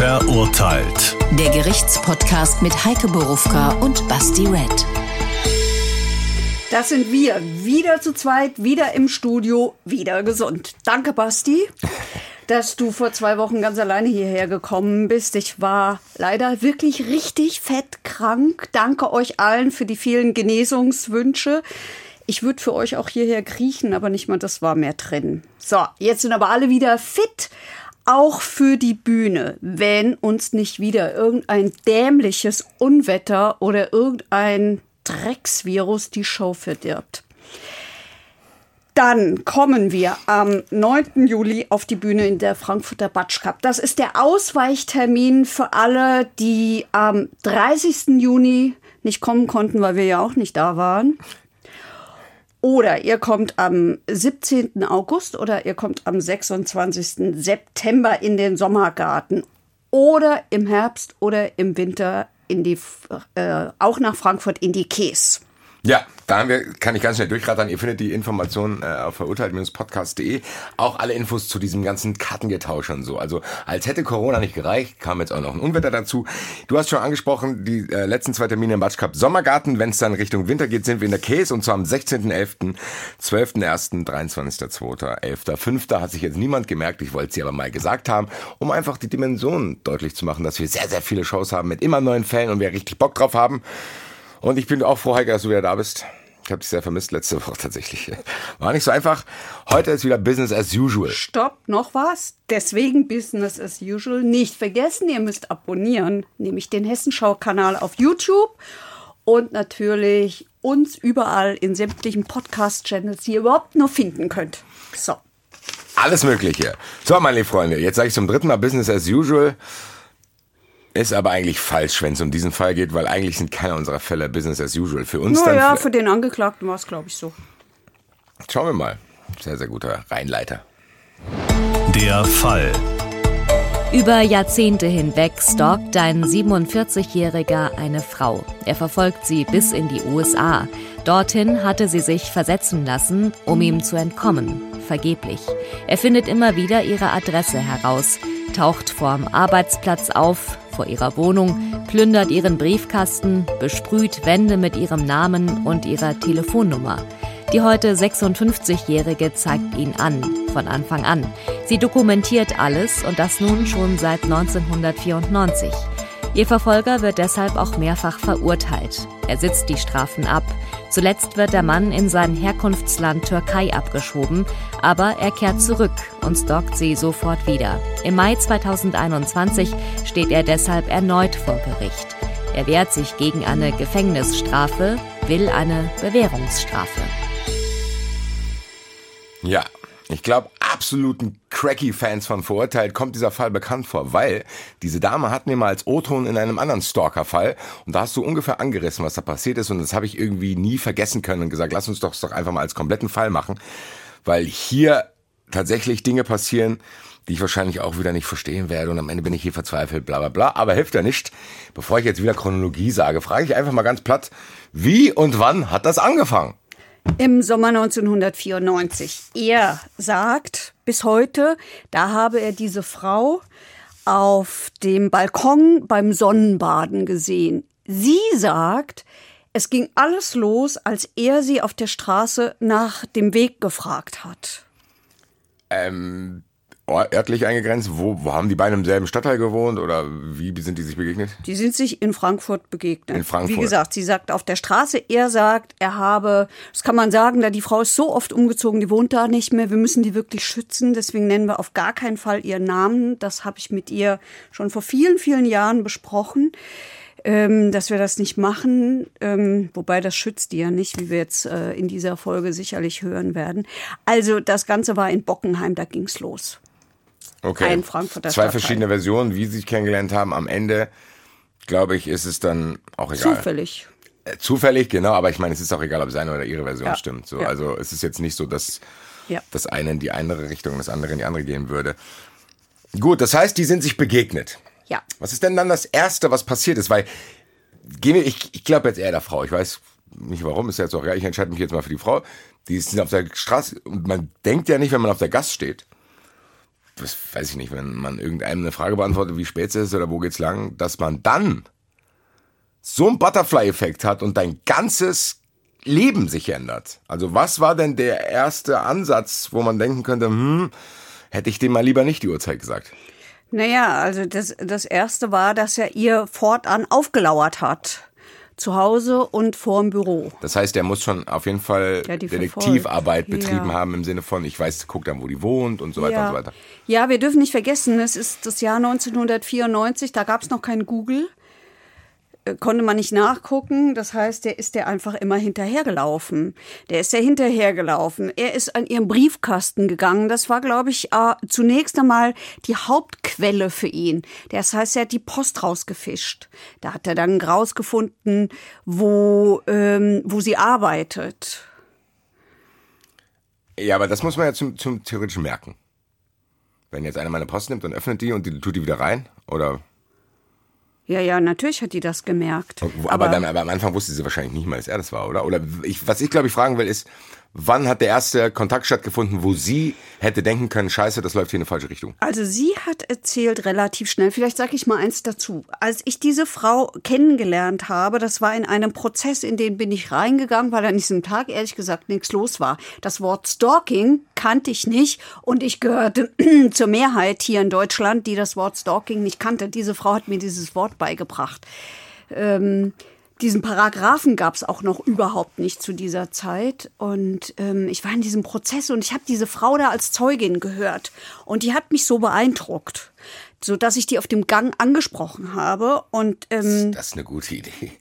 Verurteilt. Der Gerichtspodcast mit Heike Borufka und Basti Red. Das sind wir. Wieder zu zweit, wieder im Studio, wieder gesund. Danke, Basti, dass du vor zwei Wochen ganz alleine hierher gekommen bist. Ich war leider wirklich richtig fett krank. Danke euch allen für die vielen Genesungswünsche. Ich würde für euch auch hierher kriechen, aber nicht mal das war mehr drin. So, jetzt sind aber alle wieder fit. Auch für die Bühne, wenn uns nicht wieder irgendein dämliches Unwetter oder irgendein Drecksvirus die Show verdirbt. Dann kommen wir am 9. Juli auf die Bühne in der Frankfurter Batsch Cup. Das ist der Ausweichtermin für alle, die am 30. Juni nicht kommen konnten, weil wir ja auch nicht da waren. Oder ihr kommt am 17. August oder ihr kommt am 26. September in den Sommergarten. Oder im Herbst oder im Winter in die, äh, auch nach Frankfurt in die Käse. Ja, da haben wir, kann ich ganz schnell durchrattern. Ihr findet die Informationen äh, auf verurteilt-podcast.de. Auch alle Infos zu diesem ganzen Kartengetausch und so. Also als hätte Corona nicht gereicht, kam jetzt auch noch ein Unwetter dazu. Du hast schon angesprochen, die äh, letzten zwei Termine im Batsch Cup Sommergarten. Wenn es dann Richtung Winter geht, sind wir in der Käse und zwar am 16.11., 12.01., 23.02., 11.05. Hat sich jetzt niemand gemerkt. Ich wollte sie aber mal gesagt haben, um einfach die Dimensionen deutlich zu machen, dass wir sehr, sehr viele Shows haben mit immer neuen Fällen und wir richtig Bock drauf haben. Und ich bin auch froh, Heike, dass du wieder da bist. Ich habe dich sehr vermisst letzte Woche tatsächlich. War nicht so einfach. Heute ist wieder Business as usual. Stopp, noch was? Deswegen Business as usual. Nicht vergessen, ihr müsst abonnieren, nämlich den Hessenschau-Kanal auf YouTube und natürlich uns überall in sämtlichen Podcast-Channels, die ihr überhaupt nur finden könnt. So. Alles Mögliche. So, meine Freunde, jetzt sage ich zum dritten Mal Business as usual. Ist aber eigentlich falsch, wenn es um diesen Fall geht, weil eigentlich sind keine unserer Fälle Business as usual. Für uns dann. Naja, für den Angeklagten war es, glaube ich, so. Schauen wir mal. Sehr, sehr guter Reinleiter. Der Fall. Über Jahrzehnte hinweg stalkt ein 47-Jähriger eine Frau. Er verfolgt sie bis in die USA. Dorthin hatte sie sich versetzen lassen, um ihm zu entkommen. Vergeblich. Er findet immer wieder ihre Adresse heraus, taucht vorm Arbeitsplatz auf, vor ihrer Wohnung, plündert ihren Briefkasten, besprüht Wände mit ihrem Namen und ihrer Telefonnummer. Die heute 56-Jährige zeigt ihn an, von Anfang an. Sie dokumentiert alles und das nun schon seit 1994. Ihr Verfolger wird deshalb auch mehrfach verurteilt. Er sitzt die Strafen ab. Zuletzt wird der Mann in sein Herkunftsland Türkei abgeschoben, aber er kehrt zurück und stalkt sie sofort wieder. Im Mai 2021 steht er deshalb erneut vor Gericht. Er wehrt sich gegen eine Gefängnisstrafe, will eine Bewährungsstrafe. Ja, ich glaube, absoluten Cracky-Fans von Verurteilt kommt dieser Fall bekannt vor, weil diese Dame hat mir mal als O-Ton in einem anderen Stalker-Fall und da hast du ungefähr angerissen, was da passiert ist und das habe ich irgendwie nie vergessen können und gesagt, lass uns doch, doch einfach mal als kompletten Fall machen, weil hier tatsächlich Dinge passieren, die ich wahrscheinlich auch wieder nicht verstehen werde und am Ende bin ich hier verzweifelt, bla bla bla, aber hilft ja nicht. Bevor ich jetzt wieder Chronologie sage, frage ich einfach mal ganz platt, wie und wann hat das angefangen? Im Sommer 1994. Er sagt bis heute, da habe er diese Frau auf dem Balkon beim Sonnenbaden gesehen. Sie sagt, es ging alles los, als er sie auf der Straße nach dem Weg gefragt hat. Ähm, örtlich eingegrenzt? Wo, wo haben die beiden im selben Stadtteil gewohnt oder wie sind die sich begegnet? Die sind sich in Frankfurt begegnet. In Frankfurt. Wie gesagt, sie sagt auf der Straße, er sagt, er habe, das kann man sagen, da die Frau ist so oft umgezogen, die wohnt da nicht mehr, wir müssen die wirklich schützen, deswegen nennen wir auf gar keinen Fall ihren Namen. Das habe ich mit ihr schon vor vielen, vielen Jahren besprochen. Ähm, dass wir das nicht machen, ähm, wobei das schützt die ja nicht, wie wir jetzt äh, in dieser Folge sicherlich hören werden. Also das Ganze war in Bockenheim, da ging's los. Okay. Ein Frankfurter Zwei Stadtteil. verschiedene Versionen, wie sie sich kennengelernt haben. Am Ende, glaube ich, ist es dann auch egal. Zufällig. Äh, Zufällig, genau, aber ich meine, es ist auch egal, ob seine oder ihre Version Ja. stimmt. So, Ja. Also es ist jetzt nicht so, dass Ja. das eine in die andere Richtung, das andere in die andere gehen würde. Gut, das heißt, die sind sich begegnet. Ja. Was ist denn dann das Erste, was passiert ist? Weil, ich, ich glaube jetzt eher der Frau. Ich weiß nicht warum, ist ja jetzt auch egal. Ich entscheide mich jetzt mal für die Frau. Die sind auf der Straße und man denkt ja nicht, wenn man auf der Gas steht, das weiß ich nicht, wenn man irgendeinem eine Frage beantwortet, wie spät es ist oder wo geht's lang, dass man dann so einen Butterfly-Effekt hat und dein ganzes Leben sich ändert. Also was war denn der erste Ansatz, wo man denken könnte, hm, hätte ich dem mal lieber nicht die Uhrzeit gesagt? Naja, also das, das erste war, dass er ihr fortan aufgelauert hat. Zu Hause und vorm Büro. Das heißt, er muss schon auf jeden Fall Ja, die Detektivarbeit betrieben Ja. haben im Sinne von, ich weiß, guck dann, wo die wohnt und so weiter ja. und so weiter. Ja, wir dürfen nicht vergessen, es ist das Jahr 1994, da gab es noch kein Google. Konnte man nicht nachgucken. Das heißt, der ist der einfach immer hinterhergelaufen. Der ist der hinterhergelaufen. Er ist an ihrem Briefkasten gegangen. Das war, glaube ich, äh, zunächst einmal die Hauptquelle für ihn. Das heißt, er hat die Post rausgefischt. Da hat er dann rausgefunden, wo, ähm, wo sie arbeitet. Ja, aber das muss man ja zum, zum theoretischen merken. Wenn jetzt einer meine Post nimmt und öffnet die und die tut die wieder rein, oder Ja, ja, natürlich hat die das gemerkt. aber, dann, aber am Anfang wusste sie wahrscheinlich nicht mal, dass er das war, oder? Oder ich, was ich glaube ich fragen will, ist, wann hat der erste Kontakt stattgefunden, wo sie hätte denken können, scheiße, das läuft hier in eine falsche Richtung? Also sie hat erzählt relativ schnell, vielleicht sage ich mal eins dazu. Als ich diese Frau kennengelernt habe, das war in einem Prozess, in den bin ich reingegangen, weil an diesem Tag ehrlich gesagt nichts los war. Das Wort Stalking kannte ich nicht und ich gehörte zur Mehrheit hier in Deutschland, die das Wort Stalking nicht kannte. Diese Frau hat mir dieses Wort beigebracht. Ähm, diesen Paragraphen gab es auch noch überhaupt nicht zu dieser Zeit. Und ähm, ich war in diesem Prozess und ich habe diese Frau da als Zeugin gehört. Und die hat mich so beeindruckt, so dass ich die auf dem Gang angesprochen habe. Und ähm, Das ist eine gute Idee.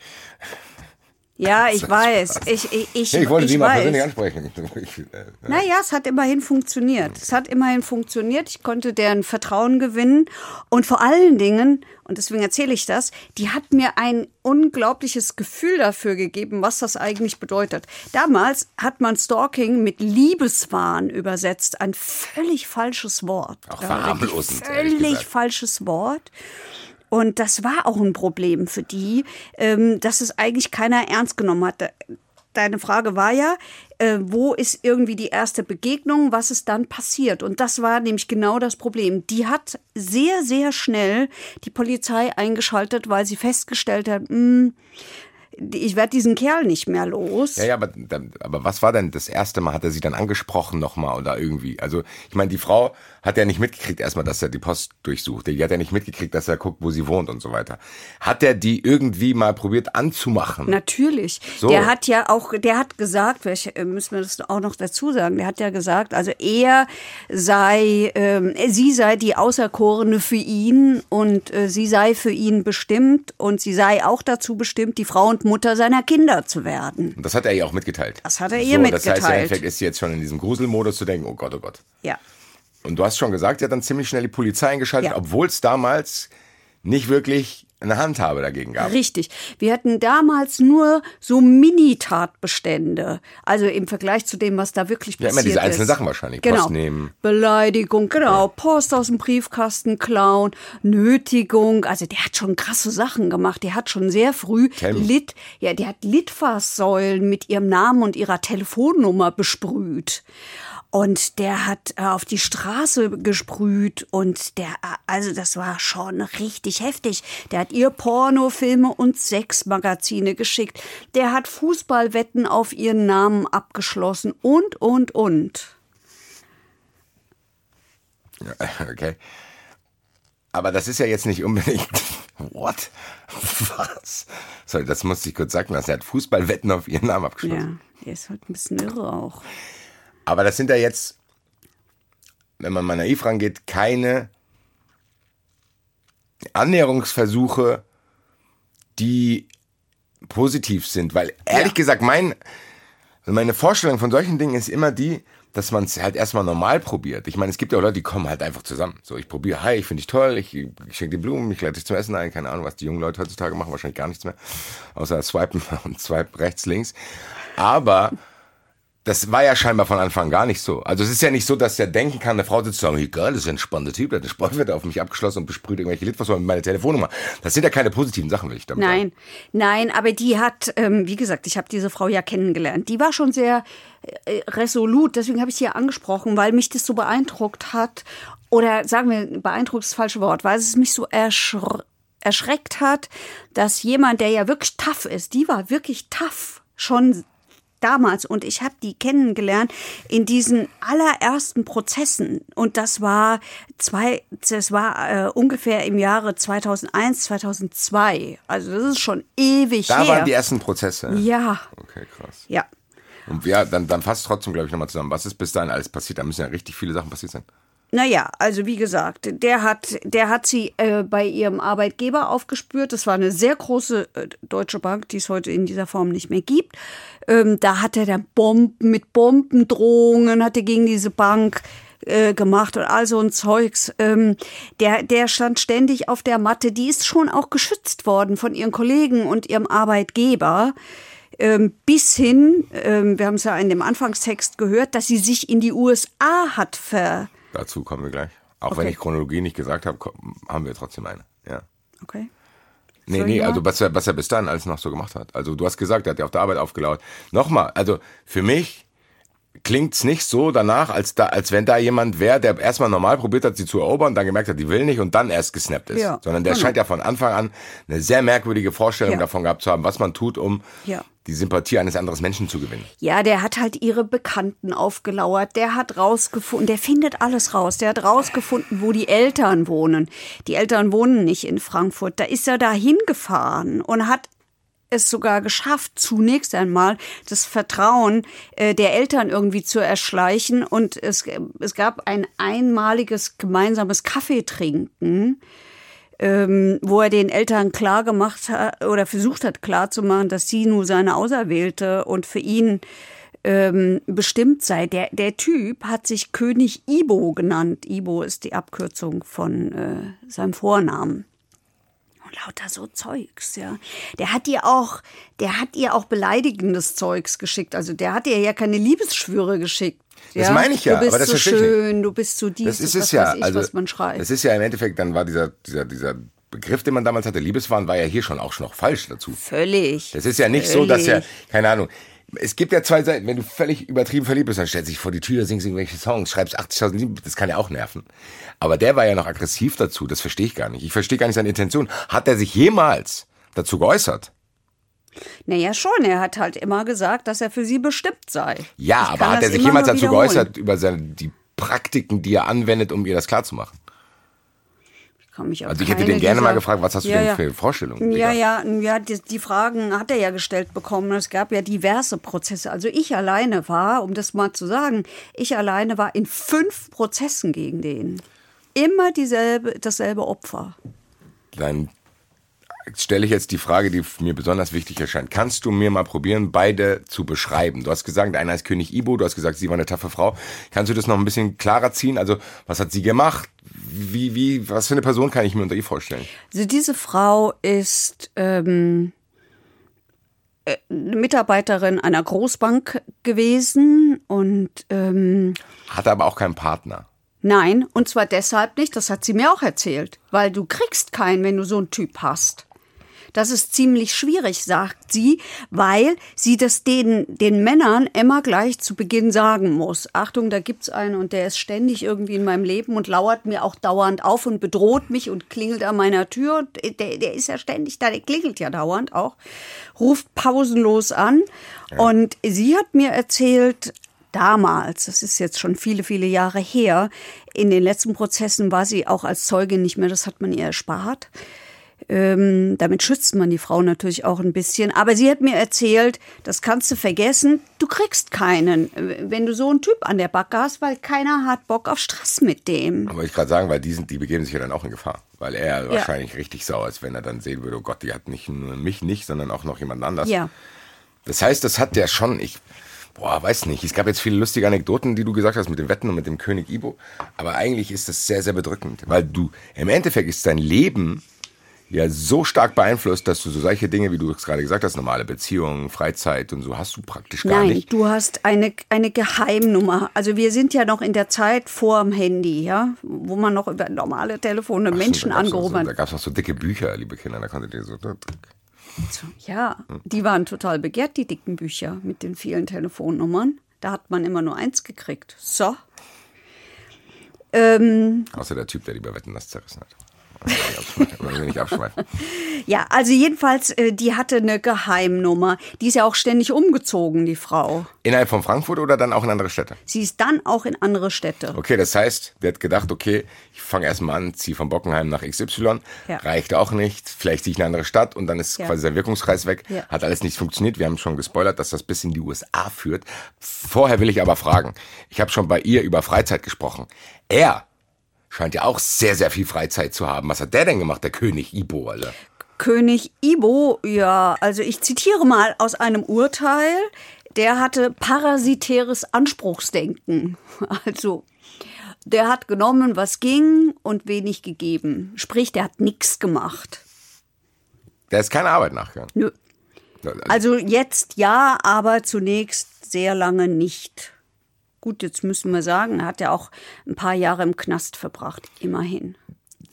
Ja, ich weiß, ich ich ich, Ich wollte ich sie mal weiß. persönlich ansprechen. Ich, äh, Naja, es hat immerhin funktioniert. Es hat immerhin funktioniert. Ich konnte deren Vertrauen gewinnen. Und vor allen Dingen, und deswegen erzähle ich das, die hat mir ein unglaubliches Gefühl dafür gegeben, was das eigentlich bedeutet. Damals hat man Stalking mit Liebeswahn übersetzt. Ein völlig falsches Wort. Auch verharmlosend, Völlig falsches Wort. Und das war auch ein Problem für die, ähm, dass es eigentlich keiner ernst genommen hat. Deine Frage war ja, äh, wo ist irgendwie die erste Begegnung, was ist dann passiert? Und das war nämlich genau das Problem. Die hat sehr, sehr schnell die Polizei eingeschaltet, weil sie festgestellt hat, mh, ich werde diesen Kerl nicht mehr los. Ja, ja, aber, aber was war denn das erste Mal? Hat er sie dann angesprochen nochmal oder irgendwie? Also, ich meine, die Frau hat ja nicht mitgekriegt erstmal, dass er die Post durchsucht. Die hat ja nicht mitgekriegt, dass er guckt, wo sie wohnt und so weiter. Hat er die irgendwie mal probiert anzumachen? Natürlich. So. Der hat ja auch, der hat gesagt, welche, äh, müssen wir das auch noch dazu sagen, der hat ja gesagt, also er sei, ähm, sie sei die Auserkorene für ihn und äh, sie sei für ihn bestimmt und sie sei auch dazu bestimmt, die Frau und Mutter seiner Kinder zu werden. Und das hat er ihr auch mitgeteilt. Das hat er ihr so, Das heißt, im mitgeteilt. Endeffekt ist sie jetzt schon in diesem Gruselmodus zu denken, oh Gott, oh Gott. Ja. Und du hast schon gesagt, sie hat dann ziemlich schnell die Polizei eingeschaltet, Ja. obwohl es damals nicht wirklich eine Handhabe dagegen gab. Richtig. Wir hatten damals nur so Mini-Tatbestände. Also im Vergleich zu dem, was da wirklich Ja, passiert immer diese einzelnen ist. Sachen wahrscheinlich. Genau. Post nehmen. Beleidigung, genau. Post aus dem Briefkasten klauen, Nötigung. Also der hat schon krasse Sachen gemacht. Der hat schon sehr früh. Lit, ja, der hat Litfaßsäulen mit ihrem Namen und ihrer Telefonnummer besprüht. Und der hat äh, auf die Straße gesprüht und der, äh, also das war schon richtig heftig. Der hat ihr Pornofilme und Sexmagazine geschickt. Der hat Fußballwetten auf ihren Namen abgeschlossen und, und, und. Okay. Aber das ist ja jetzt nicht unbedingt. What? Was? Sorry, das musste ich kurz sagen lassen. Er hat Fußballwetten auf ihren Namen abgeschlossen. Ja, der ist halt ein bisschen irre auch. Aber das sind ja jetzt, wenn man mal naiv rangeht, keine Annäherungsversuche, die positiv sind. Weil ehrlich gesagt, mein, meine Vorstellung von solchen Dingen ist immer die, dass man es halt erstmal normal probiert. Ich meine, es gibt ja auch Leute, die kommen halt einfach zusammen. So, ich probiere, hi, ich finde dich toll, ich, ich schenke dir Blumen, ich lade dich zum Essen ein, keine Ahnung, was die jungen Leute heutzutage machen, wahrscheinlich gar nichts mehr, außer swipen und swipe rechts, links. Aber das war ja scheinbar von Anfang an gar nicht so. Also es ist ja nicht so, dass der denken kann, eine Frau sitzt da, egal, das ist ein spannender Typ, der hat eine Sportwette auf mich abgeschlossen und besprüht irgendwelche Litfaßsäulen mit meiner Telefonnummer. Das sind ja keine positiven Sachen, will ich damit sagen. Nein, nein, aber die hat, ähm, wie gesagt, ich habe diese Frau ja kennengelernt. Die war schon sehr äh, resolut, deswegen habe ich sie ja angesprochen, weil mich das so beeindruckt hat. oder sagen wir, beeindruckt ist das falsche Wort, weil es mich so erschr erschreckt hat, dass jemand, der ja wirklich tough ist, die war wirklich tough, schon damals und ich habe die kennengelernt in diesen allerersten Prozessen und das war zwei das war äh, ungefähr im Jahre 2001 2002 also das ist schon ewig Da her waren die ersten Prozesse. ja Okay, krass. ja Und ja, dann, dann fasst trotzdem, glaube ich, nochmal zusammen. Was ist bis dahin alles passiert? Da müssen ja richtig viele Sachen passiert sein. Naja, also wie gesagt, der hat, der hat sie äh, bei ihrem Arbeitgeber aufgespürt. Das war eine sehr große äh, deutsche Bank, die es heute in dieser Form nicht mehr gibt. Ähm, da hat er dann Bomben mit Bombendrohungen, hat er gegen diese Bank äh, gemacht und all so ein Zeugs. Ähm, der, der stand ständig auf der Matte. Die ist schon auch geschützt worden von ihren Kollegen und ihrem Arbeitgeber. Ähm, bis hin, ähm, wir haben es ja in dem Anfangstext gehört, dass sie sich in die USA hat ver Dazu kommen wir gleich. Auch wenn Okay. ich Chronologie nicht gesagt habe, haben wir trotzdem eine. Ja. Okay. Nee, nee, also was er, was er bis dahin alles noch so gemacht hat. Also du hast gesagt, er hat ja auf der Arbeit aufgelauert. Nochmal, also für mich klingt's nicht so danach, als, da, als wenn da jemand wäre, der erstmal normal probiert hat, sie zu erobern, dann gemerkt hat, die will nicht und dann erst gesnappt ist. Ja, Sondern der genau. scheint ja von Anfang an eine sehr merkwürdige Vorstellung Ja. davon gehabt zu haben, was man tut, um Ja. die Sympathie eines anderen Menschen zu gewinnen. Ja, der hat halt ihre Bekannten aufgelauert. Der hat rausgefunden, der findet alles raus. Der hat rausgefunden, wo die Eltern wohnen. Die Eltern wohnen nicht in Frankfurt. Da ist er da hingefahren und hat es sogar geschafft, zunächst einmal das Vertrauen äh, der Eltern irgendwie zu erschleichen. Und es, es gab ein einmaliges gemeinsames Kaffeetrinken ähm, wo er den Eltern klar gemacht hat oder versucht hat klarzumachen, dass sie nur seine Auserwählte und für ihn ähm, bestimmt sei. Der, der Typ hat sich König Ibo genannt. Ibo ist die Abkürzung von äh, seinem Vornamen. Und lauter so Zeugs, ja. Der hat ihr auch, der hat ihr auch beleidigendes Zeugs geschickt. Also der hat ihr ja keine Liebesschwüre geschickt. Das ja? meine ich ja, Du bist aber das so schön, du bist so dies, Das ist es ja. ich, also, was man schreibt. Das ist ja im Endeffekt, dann war dieser, dieser, dieser Begriff, den man damals hatte, Liebeswahn, war ja hier schon auch schon noch falsch dazu. Völlig. Das ist ja nicht so, dass er, Völlig. keine Ahnung, es gibt ja zwei Seiten, wenn du völlig übertrieben verliebt bist, dann stellst du dich vor die Tür, singst irgendwelche Songs, schreibst 80.000 Lieder, das kann ja auch nerven. Aber der war ja noch aggressiv dazu, das verstehe ich gar nicht. Ich verstehe gar nicht seine Intention. Hat er sich jemals dazu geäußert? Naja, schon. Er hat halt immer gesagt, dass er für sie bestimmt sei. Ja, Ich aber hat er sich jemals dazu geäußert über seine, die Praktiken, die er anwendet, um ihr das klarzumachen? Kann mich Also ich hätte den gerne mal dieser- gefragt, was hast du Ja, denn für Vorstellungen? Ja, ja, ja, die, die Fragen hat er ja gestellt bekommen. Es gab ja diverse Prozesse. Also ich alleine war, um das mal zu sagen, ich alleine war in fünf Prozessen gegen den. Immer dieselbe, dasselbe Opfer. Dann stelle ich jetzt die Frage, die mir besonders wichtig erscheint. Kannst du mir mal probieren, beide zu beschreiben? Du hast gesagt, einer ist König Ibo, du hast gesagt, sie war eine taffe Frau. Kannst du das noch ein bisschen klarer ziehen? Also, was hat sie gemacht? Wie, wie, was für eine Person kann ich mir unter ihr vorstellen? Also diese Frau ist ähm, äh, eine Mitarbeiterin einer Großbank gewesen und ähm, Hatte aber auch keinen Partner. Nein, und zwar deshalb nicht, das hat sie mir auch erzählt, weil du kriegst keinen, wenn du so einen Typ hast. Das ist ziemlich schwierig, sagt sie, weil sie das den, den Männern immer gleich zu Beginn sagen muss. Achtung, da gibt's einen und der ist ständig irgendwie in meinem Leben und lauert mir auch dauernd auf und bedroht mich und klingelt an meiner Tür. Der, der ist ja ständig da, der klingelt ja dauernd auch, ruft pausenlos an. Und sie hat mir erzählt, damals, das ist jetzt schon viele, viele Jahre her, in den letzten Prozessen war sie auch als Zeugin nicht mehr, das hat man ihr erspart. Ähm, damit schützt man die Frau natürlich auch ein bisschen. Aber sie hat mir erzählt, das kannst du vergessen, du kriegst keinen, äh, wenn du so einen Typ an der Backe hast, weil keiner hat Bock auf Stress mit dem. Wollte ich gerade sagen, weil die, sind, die begeben sich ja dann auch in Gefahr. Weil er wahrscheinlich richtig sauer ist, wenn er dann sehen würde, oh Gott, die hat nicht nur mich nicht, sondern auch noch jemand anders. Ja. Das heißt, das hat der schon, ich, boah, weiß nicht. Es gab jetzt viele lustige Anekdoten, die du gesagt hast mit den Wetten und mit dem König Ibo. Aber eigentlich ist das sehr, sehr bedrückend. Weil du, im Endeffekt ist dein Leben ja so stark beeinflusst, dass du so solche Dinge, wie du es gerade gesagt hast, normale Beziehungen, Freizeit und so, hast du praktisch gar Nein, nicht. du hast eine, eine Geheimnummer. Also wir sind ja noch in der Zeit vor dem Handy, ja, wo man noch über normale Telefone Menschen da gab's noch angerufen so, hat. Da gab es noch so dicke Bücher, liebe Kinder, da konntet ihr so. Ja, die waren total begehrt, die dicken Bücher mit den vielen Telefonnummern. Da hat man immer nur eins gekriegt. So. Ähm, Außer der Typ, der die bei Wetten das zerrissen hat. Ja, also jedenfalls, äh, die hatte eine Geheimnummer. Die ist ja auch ständig umgezogen, die Frau. Innerhalb von Frankfurt oder dann auch in andere Städte? Sie ist dann auch in andere Städte. Okay, das heißt, der hat gedacht, okay, ich fange erstmal an, ziehe von Bockenheim nach XY, Ja. reicht auch nicht, vielleicht ziehe ich in eine andere Stadt und dann ist Ja. quasi sein Wirkungskreis weg. Ja. Hat alles nicht funktioniert. Wir haben schon gespoilert, dass das bis in die USA führt. Vorher will ich aber fragen, ich habe schon bei ihr über Freizeit gesprochen. Er scheint ja auch sehr, sehr viel Freizeit zu haben. Was hat der denn gemacht, der König Ibo, Alter? König Ibo, ja, also ich zitiere mal aus einem Urteil, der hatte parasitäres Anspruchsdenken. Also der hat genommen, was ging und wenig gegeben. Sprich, der hat nichts gemacht. Der ist keine Arbeit nachgegangen. Nö. Also jetzt ja, aber zunächst sehr lange nicht. Gut, jetzt müssen wir sagen, er hat ja auch ein paar Jahre im Knast verbracht, immerhin.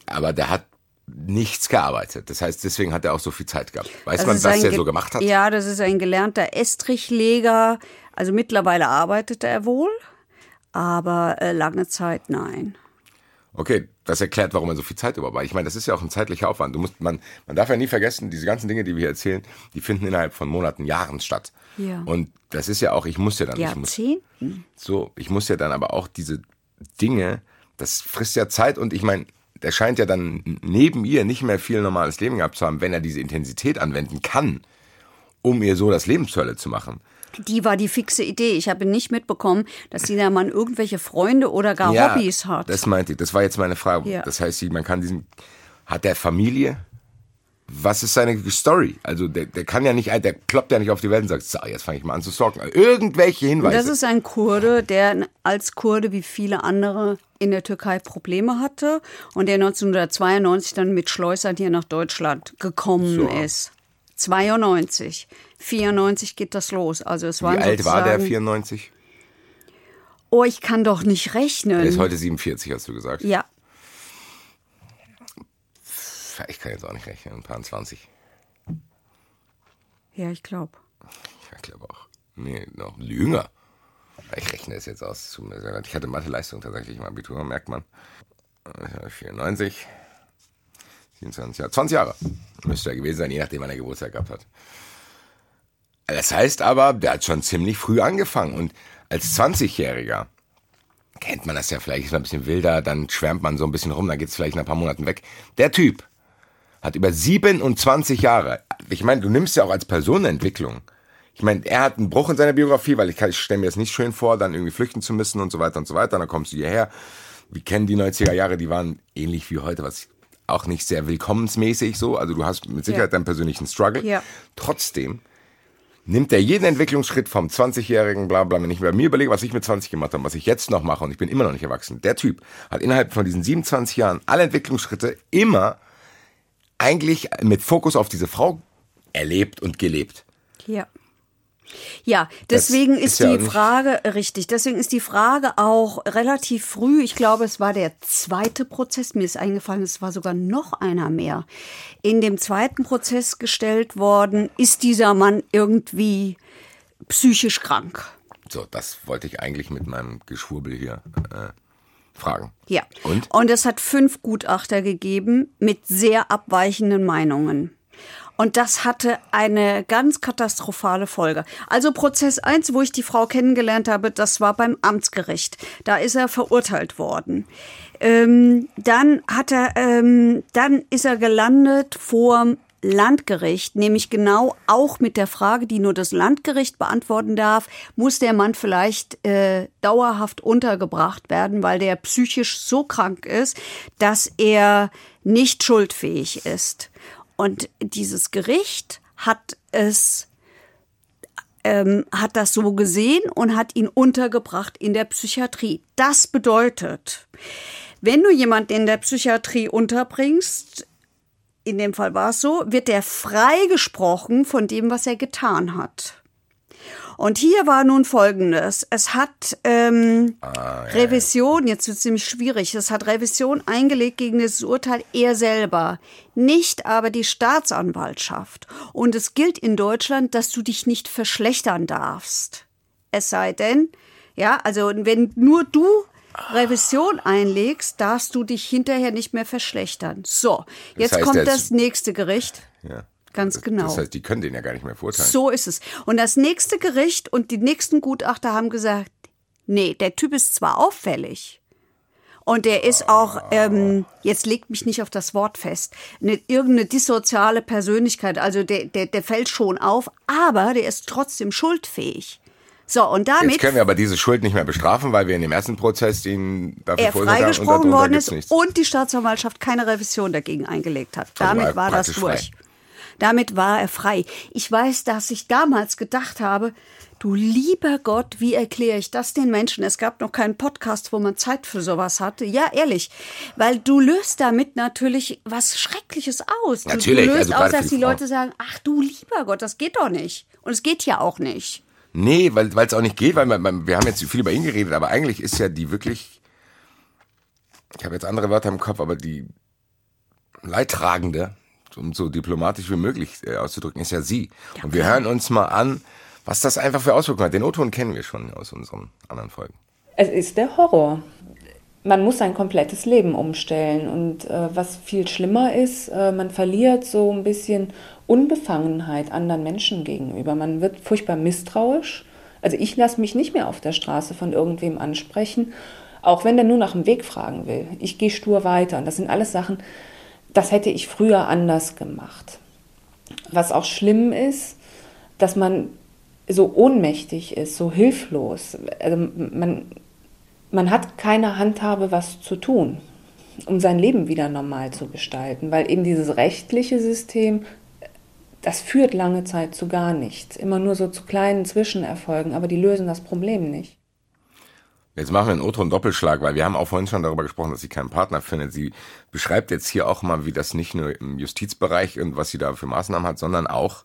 Aber der hat nichts gearbeitet. Das heißt, deswegen hat er auch so viel Zeit gehabt. Weiß Das man, was ge- so gemacht hat? Ja, das ist ein gelernter Estrichleger. Also mittlerweile arbeitet er wohl, aber äh, lange Zeit nein. Okay, das erklärt, warum er so viel Zeit überhaupt hat. Ich meine, das ist ja auch ein zeitlicher Aufwand. Du musst, man, man darf ja nie vergessen, diese ganzen Dinge, die wir hier erzählen, die finden innerhalb von Monaten, Jahren statt. Ja. Und das ist ja auch, ich muss ja dann, ich muss, Jahrzehnten. so, ich muss ja dann aber auch diese Dinge, das frisst ja Zeit und ich meine, der scheint ja dann neben ihr nicht mehr viel normales Leben gehabt zu haben, wenn er diese Intensität anwenden kann, um ihr so das Leben zur Hölle zu machen. Die war die fixe Idee. Ich habe nicht mitbekommen, dass dieser Mann irgendwelche Freunde oder gar Hobbys hat. Das meinte ich. Das war jetzt meine Frage. Ja. Das heißt, man kann diesen. Hat der Familie? Was ist seine Story? Also der, der kann ja nicht, der ploppt ja nicht auf die Welt und sagt, so, jetzt fange ich mal an zu stalken. Irgendwelche Hinweise. Das ist ein Kurde, der als Kurde wie viele andere in der Türkei Probleme hatte und der 1992 dann mit Schleusern hier nach Deutschland gekommen So. ist. 92. 94 geht das los. Also es Wie waren alt war der? sozusagen- 94? Oh, ich kann doch nicht rechnen. Der ist heute 47, hast du gesagt. ja, Ich kann jetzt auch nicht rechnen. Ein paar 20. ja, ich glaube. Ich glaube auch. Nee, noch jünger. Ich rechne es jetzt aus. Ich hatte Mathe-Leistung tatsächlich im Abitur, merkt man. Äh, 94, 27 Jahre. 20 Jahre müsste er gewesen sein, je nachdem, wann er Geburtstag gehabt hat. Das heißt aber, der hat schon ziemlich früh angefangen. Und als 20-Jähriger kennt man das ja vielleicht, ist man ein bisschen wilder, dann schwärmt man so ein bisschen rum, dann geht es vielleicht nach ein paar Monaten weg. Der Typ hat über 27 Jahre, ich meine, du nimmst ja auch als Person eine Entwicklung. Ich meine, er hat einen Bruch in seiner Biografie, weil ich, ich stelle mir das nicht schön vor, dann irgendwie flüchten zu müssen und so weiter und so weiter. Dann kommst du hierher. Wir kennen die 90er Jahre, die waren ähnlich wie heute, was auch nicht sehr willkommensmäßig so. Also du hast mit Sicherheit Ja. deinen persönlichen Struggle. Ja. Trotzdem nimmt er jeden Entwicklungsschritt vom 20-Jährigen, bla bla, wenn ich bei mir überlege, was ich mit 20 gemacht habe, was ich jetzt noch mache und ich bin immer noch nicht erwachsen. Der Typ hat innerhalb von diesen 27 Jahren alle Entwicklungsschritte immer eigentlich mit Fokus auf diese Frau erlebt und gelebt. Ja. Ja, deswegen ist ist, die Frage, richtig, deswegen ist die Frage auch relativ früh, ich glaube, es war der zweite Prozess, mir ist eingefallen, es war sogar noch einer mehr, in dem zweiten Prozess gestellt worden, ist dieser Mann irgendwie psychisch krank? So, das wollte ich eigentlich mit meinem Geschwurbel hier äh, fragen. Ja. Und? Und es hat fünf Gutachter gegeben mit sehr abweichenden Meinungen. Und das hatte eine ganz katastrophale Folge. Also Prozess 1, wo ich die Frau kennengelernt habe, das war beim Amtsgericht. Da ist er verurteilt worden. Ähm, dann hat er, ähm, dann ist er gelandet vor Landgericht, nämlich genau auch mit der Frage, die nur das Landgericht beantworten darf, muss der Mann vielleicht äh, dauerhaft untergebracht werden, weil der psychisch so krank ist, dass er nicht schuldfähig ist. Und dieses Gericht hat es ähm, hat das so gesehen und hat ihn untergebracht in der Psychiatrie. Das bedeutet, wenn du jemanden in der Psychiatrie unterbringst, in dem Fall war es so, wird er freigesprochen von dem, was er getan hat. Und hier war nun Folgendes. Es hat ähm, Revision, jetzt wird es ziemlich schwierig, es hat Revision eingelegt gegen das Urteil er selber, nicht aber die Staatsanwaltschaft. Und es gilt in Deutschland, dass du dich nicht verschlechtern darfst. Es sei denn, ja, also wenn nur du Revision einlegst, darfst du dich hinterher nicht mehr verschlechtern. So, jetzt heißt, kommt das nächste Gericht. Ja. Ganz genau. Das heißt, die können den ja gar nicht mehr verurteilen. So ist es. Und das nächste Gericht und die nächsten Gutachter haben gesagt, nee, der Typ ist zwar auffällig und der ist auch, ähm, jetzt legt mich nicht auf das Wort fest, eine, irgendeine dissoziale Persönlichkeit, also der, der, der fällt schon auf, aber der ist trotzdem schuldfähig. So, und Jetzt damit können wir aber diese Schuld nicht mehr bestrafen, weil wir in dem ersten Prozess ihn dafür er freigesprochen worden ist und die Staatsanwaltschaft keine Revision dagegen eingelegt hat. Also Damit war er war das durch. frei. Damit war er frei. Ich weiß, dass ich damals gedacht habe, du lieber Gott, wie erkläre ich das den Menschen? Es gab noch keinen Podcast, wo man Zeit für sowas hatte. Ja, ehrlich. Weil du löst damit natürlich was Schreckliches aus. Du, Natürlich, du löst also aus, dass die. Leute sagen, ach du lieber Gott, das geht doch nicht. Und es geht ja auch nicht. Nee, weil es auch nicht geht, weil man, man, wir haben jetzt viel über ihn geredet, aber eigentlich ist ja die wirklich, ich habe jetzt andere Wörter im Kopf, aber die Leidtragende, um so diplomatisch wie möglich äh, auszudrücken, ist ja sie. Und wir hören uns mal an, was das einfach für Auswirkungen hat. Den O-Ton kennen wir schon aus unseren anderen Folgen. Es ist der Horror. Man muss sein komplettes Leben umstellen. Und äh, was viel schlimmer ist, äh, man verliert so ein bisschen Unbefangenheit anderen Menschen gegenüber. Man wird furchtbar misstrauisch. Also ich lasse mich nicht mehr auf der Straße von irgendwem ansprechen, auch wenn der nur nach dem Weg fragen will. Ich gehe stur weiter. Und das sind alles Sachen, das hätte ich früher anders gemacht. Was auch schlimm ist, dass man so ohnmächtig ist, so hilflos. Also man, man hat keine Handhabe, was zu tun, um sein Leben wieder normal zu gestalten, weil eben dieses rechtliche System, das führt lange Zeit zu gar nichts. Immer nur so zu kleinen Zwischenerfolgen, aber die lösen das Problem nicht. Jetzt machen wir einen O-Ton Doppelschlag, weil wir haben auch vorhin schon darüber gesprochen, dass sie keinen Partner findet. Sie beschreibt jetzt hier auch mal, wie das nicht nur im Justizbereich und was sie da für Maßnahmen hat, sondern auch,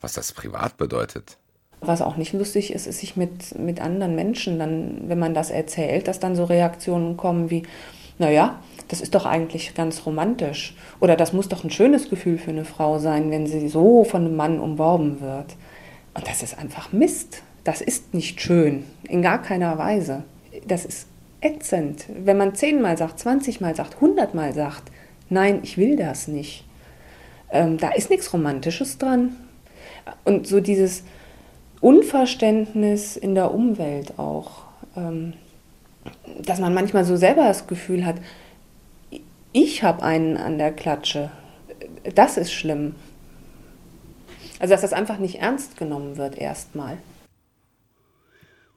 was das privat bedeutet. Was auch nicht lustig ist, ist sich mit, mit anderen Menschen dann, wenn man das erzählt, dass dann so Reaktionen kommen wie, naja, das ist doch eigentlich ganz romantisch. Oder das muss doch ein schönes Gefühl für eine Frau sein, wenn sie so von einem Mann umworben wird. Und das ist einfach Mist. Das ist nicht schön. In gar keiner Weise. Das ist ätzend. Wenn man zehnmal sagt, zwanzigmal sagt, hundertmal sagt, nein, ich will das nicht. Ähm, da ist nichts Romantisches dran. Und so dieses, Unverständnis in der Umwelt auch. Ähm, dass man manchmal so selber das Gefühl hat, ich habe einen an der Klatsche. Das ist schlimm. Also, dass das einfach nicht ernst genommen wird, erstmal.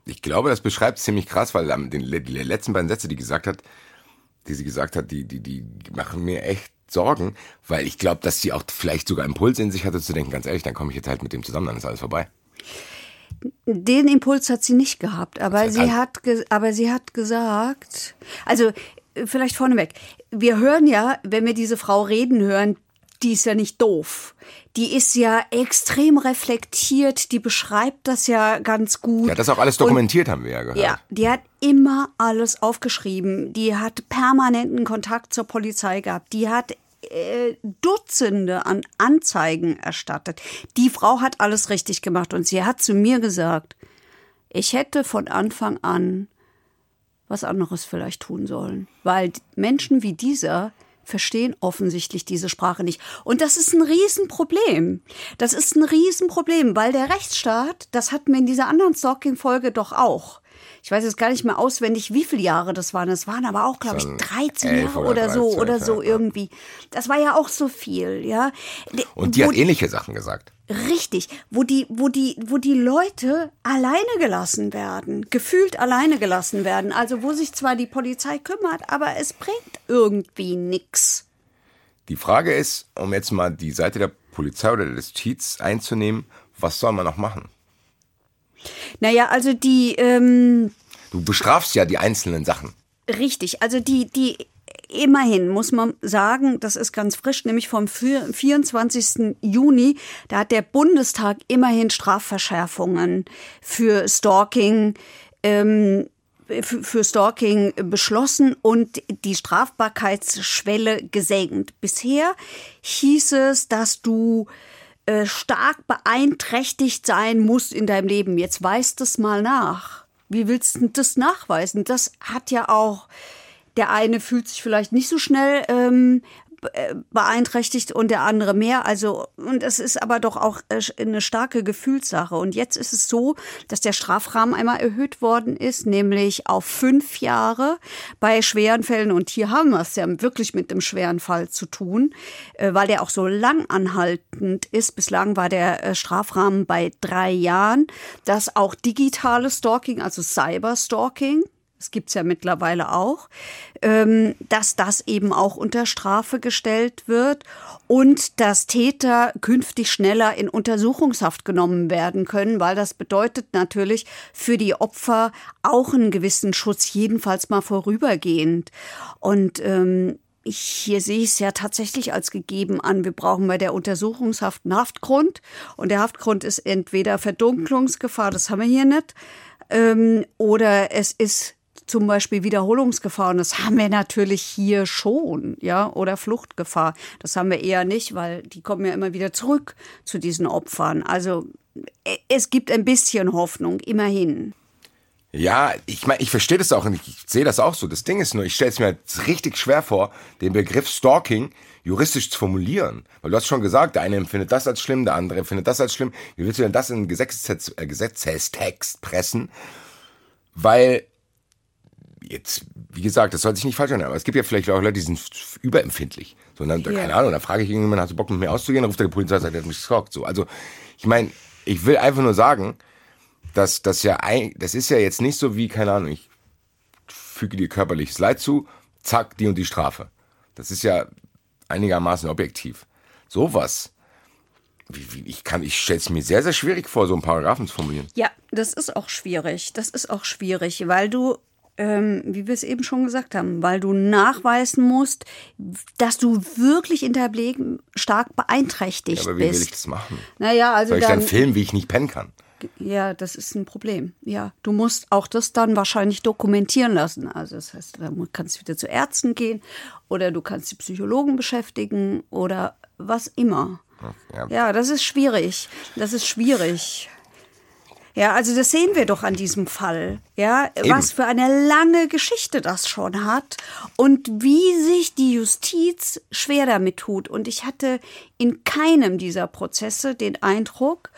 Ich glaube, das beschreibt ziemlich krass, weil die letzten beiden Sätze, die gesagt hat, die sie gesagt hat, die, die, die machen mir echt Sorgen, weil ich glaube, dass sie auch vielleicht sogar Impuls in sich hatte zu denken, ganz ehrlich, dann komme ich jetzt halt mit dem zusammen, dann ist alles vorbei. Den Impuls hat sie nicht gehabt, aber sei sie Dank. hat, aber sie hat gesagt, also äh, vielleicht vorneweg, wir hören ja, wenn wir diese Frau reden hören, die ist ja nicht doof. Die ist ja extrem reflektiert, die beschreibt das ja ganz gut. Ja, das auch alles dokumentiert, haben wir ja gehört. Ja, die hat immer alles aufgeschrieben. Die hat permanenten Kontakt zur Polizei gehabt. Die hat äh, Dutzende an Anzeigen erstattet. Die Frau hat alles richtig gemacht und sie hat zu mir gesagt, ich hätte von Anfang an was anderes vielleicht tun sollen. Weil Menschen wie dieser verstehen offensichtlich diese Sprache nicht. Und das ist ein Riesenproblem. Das ist ein Riesenproblem, weil der Rechtsstaat, das hatten wir in dieser anderen Stalking-Folge doch auch. Ich weiß jetzt gar nicht mehr auswendig, wie viele Jahre das waren. Es waren aber auch, glaube ich, waren 13 elf Jahre oder oder, so 13, oder so ja. irgendwie. Das war ja auch so viel, ja. Und die wo hat ähnliche Sachen gesagt. Richtig, wo die, wo die, wo die Leute alleine gelassen werden, gefühlt alleine gelassen werden. Also wo sich zwar die Polizei kümmert, aber es bringt irgendwie nix. Die Frage ist, um jetzt mal die Seite der Polizei oder des Cheats einzunehmen, was soll man noch machen? Naja, also die, ähm, Du bestrafst ja die einzelnen Sachen. Richtig, also die, die immerhin muss man sagen, das ist ganz frisch, nämlich vom vier- 24. Juni, da hat der Bundestag immerhin Strafverschärfungen für Stalking ähm, für Stalking beschlossen und die Strafbarkeitsschwelle gesenkt. Bisher hieß es, dass du äh, stark beeinträchtigt sein musst in deinem Leben. Jetzt weist es mal nach. wie willst du das nachweisen? Das hat ja auch, der eine fühlt sich vielleicht nicht so schnell ähm, äh, beeinträchtigt und der andere mehr. Also, und es ist aber doch auch äh, eine starke Gefühlssache. Und jetzt ist es so, dass der Strafrahmen einmal erhöht worden ist, nämlich auf fünf Jahre bei schweren Fällen. Und hier haben wir es ja wirklich mit einem schweren Fall zu tun, äh, weil der auch so lang anhaltend ist. Bislang war der Strafrahmen bei drei Jahren. Dass auch digitales Stalking, also Cyberstalking, das gibt's ja mittlerweile auch, ähm, dass das eben auch unter Strafe gestellt wird und dass Täter künftig schneller in Untersuchungshaft genommen werden können, weil das bedeutet natürlich für die Opfer auch einen gewissen Schutz, jedenfalls mal vorübergehend. Und ähm, hier sehe ich es ja tatsächlich als gegeben an. Wir brauchen bei der Untersuchungshaft einen Haftgrund. Und der Haftgrund ist entweder Verdunklungsgefahr, das haben wir hier nicht, ähm, oder es ist zum Beispiel Wiederholungsgefahr. Und das haben wir natürlich hier schon, ja, oder Fluchtgefahr. Das haben wir eher nicht, weil die kommen ja immer wieder zurück zu diesen Opfern. Also e, es gibt ein bisschen Hoffnung, immerhin. Ja, ich meine, ich verstehe das auch und ich sehe das auch so. Das Ding ist nur, ich stelle es mir richtig schwer vor, den Begriff Stalking juristisch zu formulieren. Weil du hast schon gesagt, der eine empfindet das als schlimm, der andere empfindet das als schlimm. Wie willst du denn das in einen Gesetzestext, äh, Gesetzestext pressen? Weil jetzt, wie gesagt, das soll sich nicht falsch anhören, aber es gibt ja vielleicht auch Leute, die sind überempfindlich. So, dann, yeah. keine Ahnung, da frage ich irgendjemanden, hast du Bock mit mir auszugehen? Dann ruft der Polizei und sagt, er hat mich gestalkt. So, also, ich meine, ich will einfach nur sagen, dass das ja, ein, das ist ja jetzt nicht so wie, keine Ahnung, ich füge dir körperliches Leid zu, zack, die und die Strafe. Das ist ja einigermaßen objektiv. Sowas. Wie, wie, ich kann, ich stelle es mir sehr, sehr schwierig vor, so einen Paragraphen zu formulieren. Ja, das ist auch schwierig. Das ist auch schwierig, weil du ähm, wie wir es eben schon gesagt haben, weil du nachweisen musst, dass du wirklich in deinem Leben stark beeinträchtigt ja, aber wie bist. will ich das machen? Naja, also Soll ich dann, dann filmen, wie ich nicht pennen kann? Ja, das ist ein Problem. Ja, du musst auch das dann wahrscheinlich dokumentieren lassen. Also das heißt, da kannst du wieder zu Ärzten gehen oder du kannst die Psychologen beschäftigen oder was immer. Ja, ja das ist schwierig. Das ist schwierig. Ja, also das sehen wir doch an diesem Fall. Ja, Eben. was für eine lange Geschichte das schon hat und wie sich die Justiz schwer damit tut. Und ich hatte in keinem dieser Prozesse den Eindruck,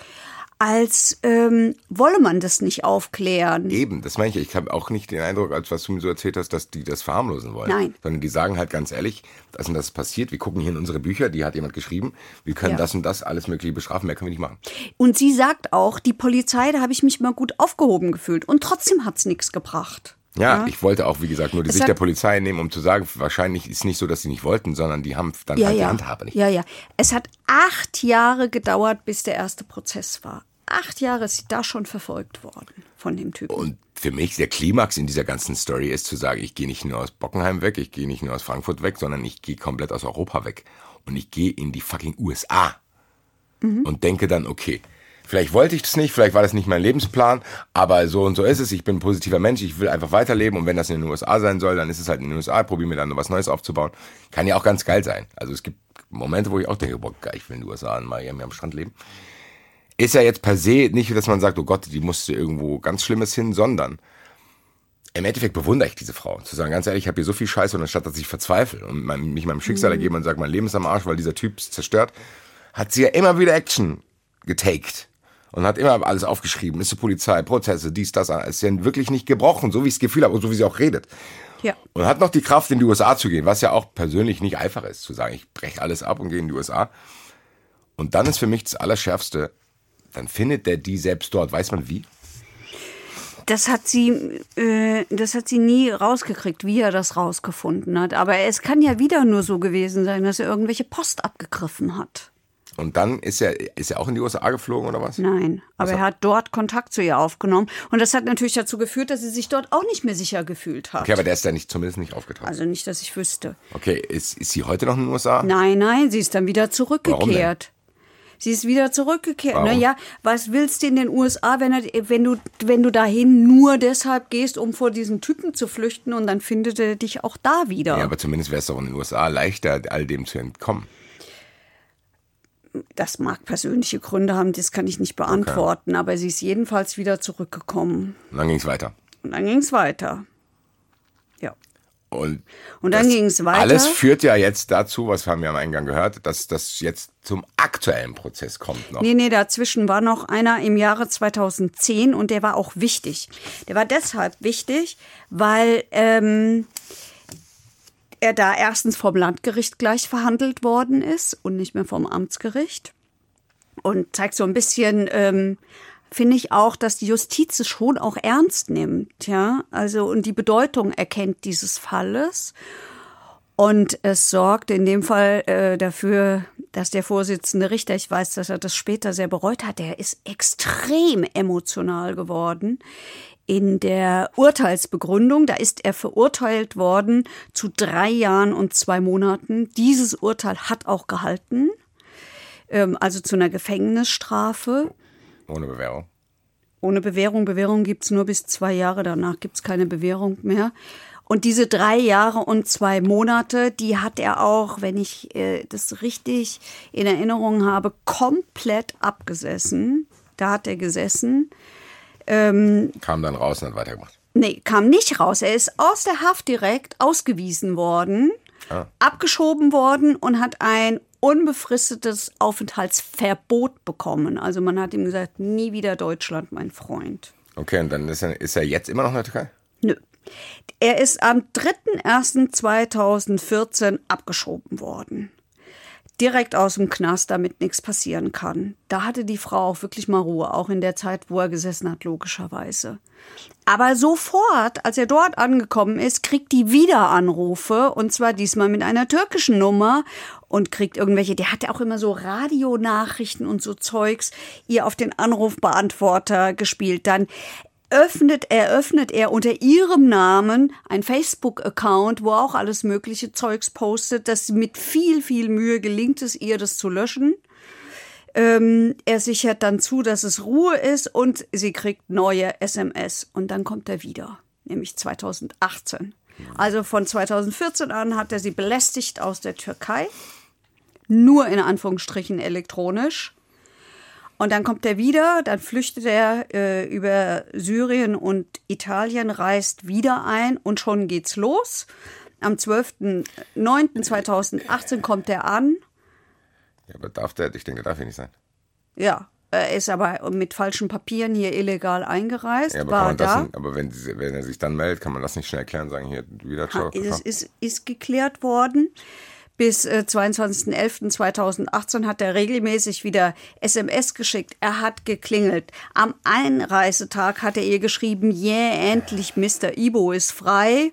als ähm, wolle man das nicht aufklären. Eben, das meine ich. Ich habe auch nicht den Eindruck, als was du mir so erzählt hast, dass die das verharmlosen wollen. Nein. Sondern die sagen halt ganz ehrlich, das und das passiert. Wir gucken hier in unsere Bücher, die hat jemand geschrieben. Wir können ja. das und das alles Mögliche bestrafen, mehr können wir nicht machen. Und sie sagt auch, die Polizei, da habe ich mich mal gut aufgehoben gefühlt. Und trotzdem hat es nichts gebracht. Ja, ja, ich wollte auch, wie gesagt, nur die es Sicht der Polizei nehmen, um zu sagen, wahrscheinlich ist nicht so, dass sie nicht wollten, sondern die haben dann ja, halt ja. die Handhabe nicht. Ja, ja. Es hat acht Jahre gedauert, bis der erste Prozess war acht Jahre ist sie da schon verfolgt worden von dem Typen. Und für mich der Klimax in dieser ganzen Story ist zu sagen, ich gehe nicht nur aus Bockenheim weg, ich gehe nicht nur aus Frankfurt weg, sondern ich gehe komplett aus Europa weg. Und ich gehe in die fucking USA. Mhm. Und denke dann, okay, vielleicht wollte ich das nicht, vielleicht war das nicht mein Lebensplan, aber so und so ist es. Ich bin ein positiver Mensch, ich will einfach weiterleben und wenn das in den USA sein soll, dann ist es halt in den USA. Probiere mir dann was Neues aufzubauen. Kann ja auch ganz geil sein. Also es gibt Momente, wo ich auch denke, boah, geil, ich will in den USA in Miami am Strand leben ist ja jetzt per se nicht, dass man sagt, oh Gott, die musste irgendwo ganz Schlimmes hin, sondern im Endeffekt bewundere ich diese Frau. Zu sagen, ganz ehrlich, ich habe hier so viel Scheiße und anstatt dass ich verzweifle und mich meinem Schicksal mhm. ergebe und sage, mein Leben ist am Arsch, weil dieser Typ es zerstört, hat sie ja immer wieder Action getaked und hat immer alles aufgeschrieben. Ist die Polizei, Prozesse, dies, das, ist ja wirklich nicht gebrochen, so wie ich das Gefühl habe und so wie sie auch redet. Ja. Und hat noch die Kraft, in die USA zu gehen, was ja auch persönlich nicht einfach ist, zu sagen, ich breche alles ab und gehe in die USA. Und dann ist für mich das Allerschärfste, dann findet der die selbst dort. Weiß man wie? Das hat sie, äh, das hat sie nie rausgekriegt, wie er das rausgefunden hat. Aber es kann ja wieder nur so gewesen sein, dass er irgendwelche Post abgegriffen hat. Und dann ist er, ist er auch in die USA geflogen oder was? Nein, aber was er hat dort Kontakt zu ihr aufgenommen. Und das hat natürlich dazu geführt, dass sie sich dort auch nicht mehr sicher gefühlt hat. Okay, aber der ist ja nicht, zumindest nicht aufgetaucht. Also nicht, dass ich wüsste. Okay, ist, ist sie heute noch in den USA? Nein, nein, sie ist dann wieder zurückgekehrt. Sie ist wieder zurückgekehrt. Warum? Naja, was willst du in den USA, wenn, er, wenn, du, wenn du dahin nur deshalb gehst, um vor diesen Typen zu flüchten und dann findet er dich auch da wieder? Ja, aber zumindest wäre es doch in den USA leichter, all dem zu entkommen. Das mag persönliche Gründe haben, das kann ich nicht beantworten, okay. aber sie ist jedenfalls wieder zurückgekommen. Und dann ging es weiter. Und dann ging es weiter. Ja. Und, Und dann ging es weiter. Alles führt ja jetzt dazu, was haben wir am Eingang gehört, dass das jetzt zum aktuellen Prozess kommt noch. Nee, nee, dazwischen war noch einer im Jahre 2010 und der war auch wichtig. Der war deshalb wichtig, weil ähm, er da erstens vom Landgericht gleich verhandelt worden ist und nicht mehr vom Amtsgericht. Und zeigt so ein bisschen, ähm, finde ich auch, dass die Justiz es schon auch ernst nimmt, ja, also und die Bedeutung erkennt dieses Falles. Und es sorgt in dem Fall äh, dafür, dass der Vorsitzende Richter, ich weiß, dass er das später sehr bereut hat, der ist extrem emotional geworden in der Urteilsbegründung. Da ist er verurteilt worden zu drei Jahren und zwei Monaten. Dieses Urteil hat auch gehalten, ähm, also zu einer Gefängnisstrafe. Ohne Bewährung. Ohne Bewährung. Bewährung gibt's nur bis zwei Jahre, danach gibt's keine Bewährung mehr. Und diese drei Jahre und zwei Monate, die hat er auch, wenn ich äh, das richtig in Erinnerung habe, komplett abgesessen. Da hat er gesessen. Ähm, Kam dann raus und hat weitergemacht. nee, kam nicht raus. Er ist aus der Haft direkt ausgewiesen worden, Ah. abgeschoben worden und hat ein unbefristetes Aufenthaltsverbot bekommen. Also man hat ihm gesagt, nie wieder Deutschland, mein Freund. Okay, und dann ist er, ist er jetzt immer noch in der Türkei? Nö. Er ist am 3.1.2014 abgeschoben worden. Direkt aus dem Knast, damit nichts passieren kann. Da hatte die Frau auch wirklich mal Ruhe, auch in der Zeit, wo er gesessen hat, logischerweise. Aber sofort, als er dort angekommen ist, kriegt die wieder Anrufe und zwar diesmal mit einer türkischen Nummer und kriegt irgendwelche, der hatte auch immer so Radionachrichten und so Zeugs, ihr auf den Anrufbeantworter gespielt. Dann öffnet, eröffnet er unter ihrem Namen ein Facebook-Account, wo auch alles mögliche Zeugs postet, das mit viel, viel Mühe gelingt es ihr, das zu löschen. Ähm, er sichert dann zu, dass es Ruhe ist und sie kriegt neue SMS. Und dann kommt er wieder, nämlich 2018. Also von 2014 an hat er sie belästigt aus der Türkei. Nur in Anführungsstrichen elektronisch. Und dann kommt er wieder, dann flüchtet er äh, über Syrien und Italien, reist wieder ein und schon geht's los. Am 12.09.2018 kommt er an. Ja, aber darf der, ich denke, darf er nicht sein. Ja, er ist aber mit falschen Papieren hier illegal eingereist, Ja, aber, war da. nicht- aber wenn, wenn er sich dann meldet, kann man das nicht schnell erklären, sagen, hier, wieder ciao. Es ist, ist geklärt worden. Bis äh, 22.11.2018 hat er regelmäßig wieder SMS geschickt. Er hat geklingelt. Am Einreisetag hat er ihr geschrieben, yeah, endlich, Mr. Ibo ist frei.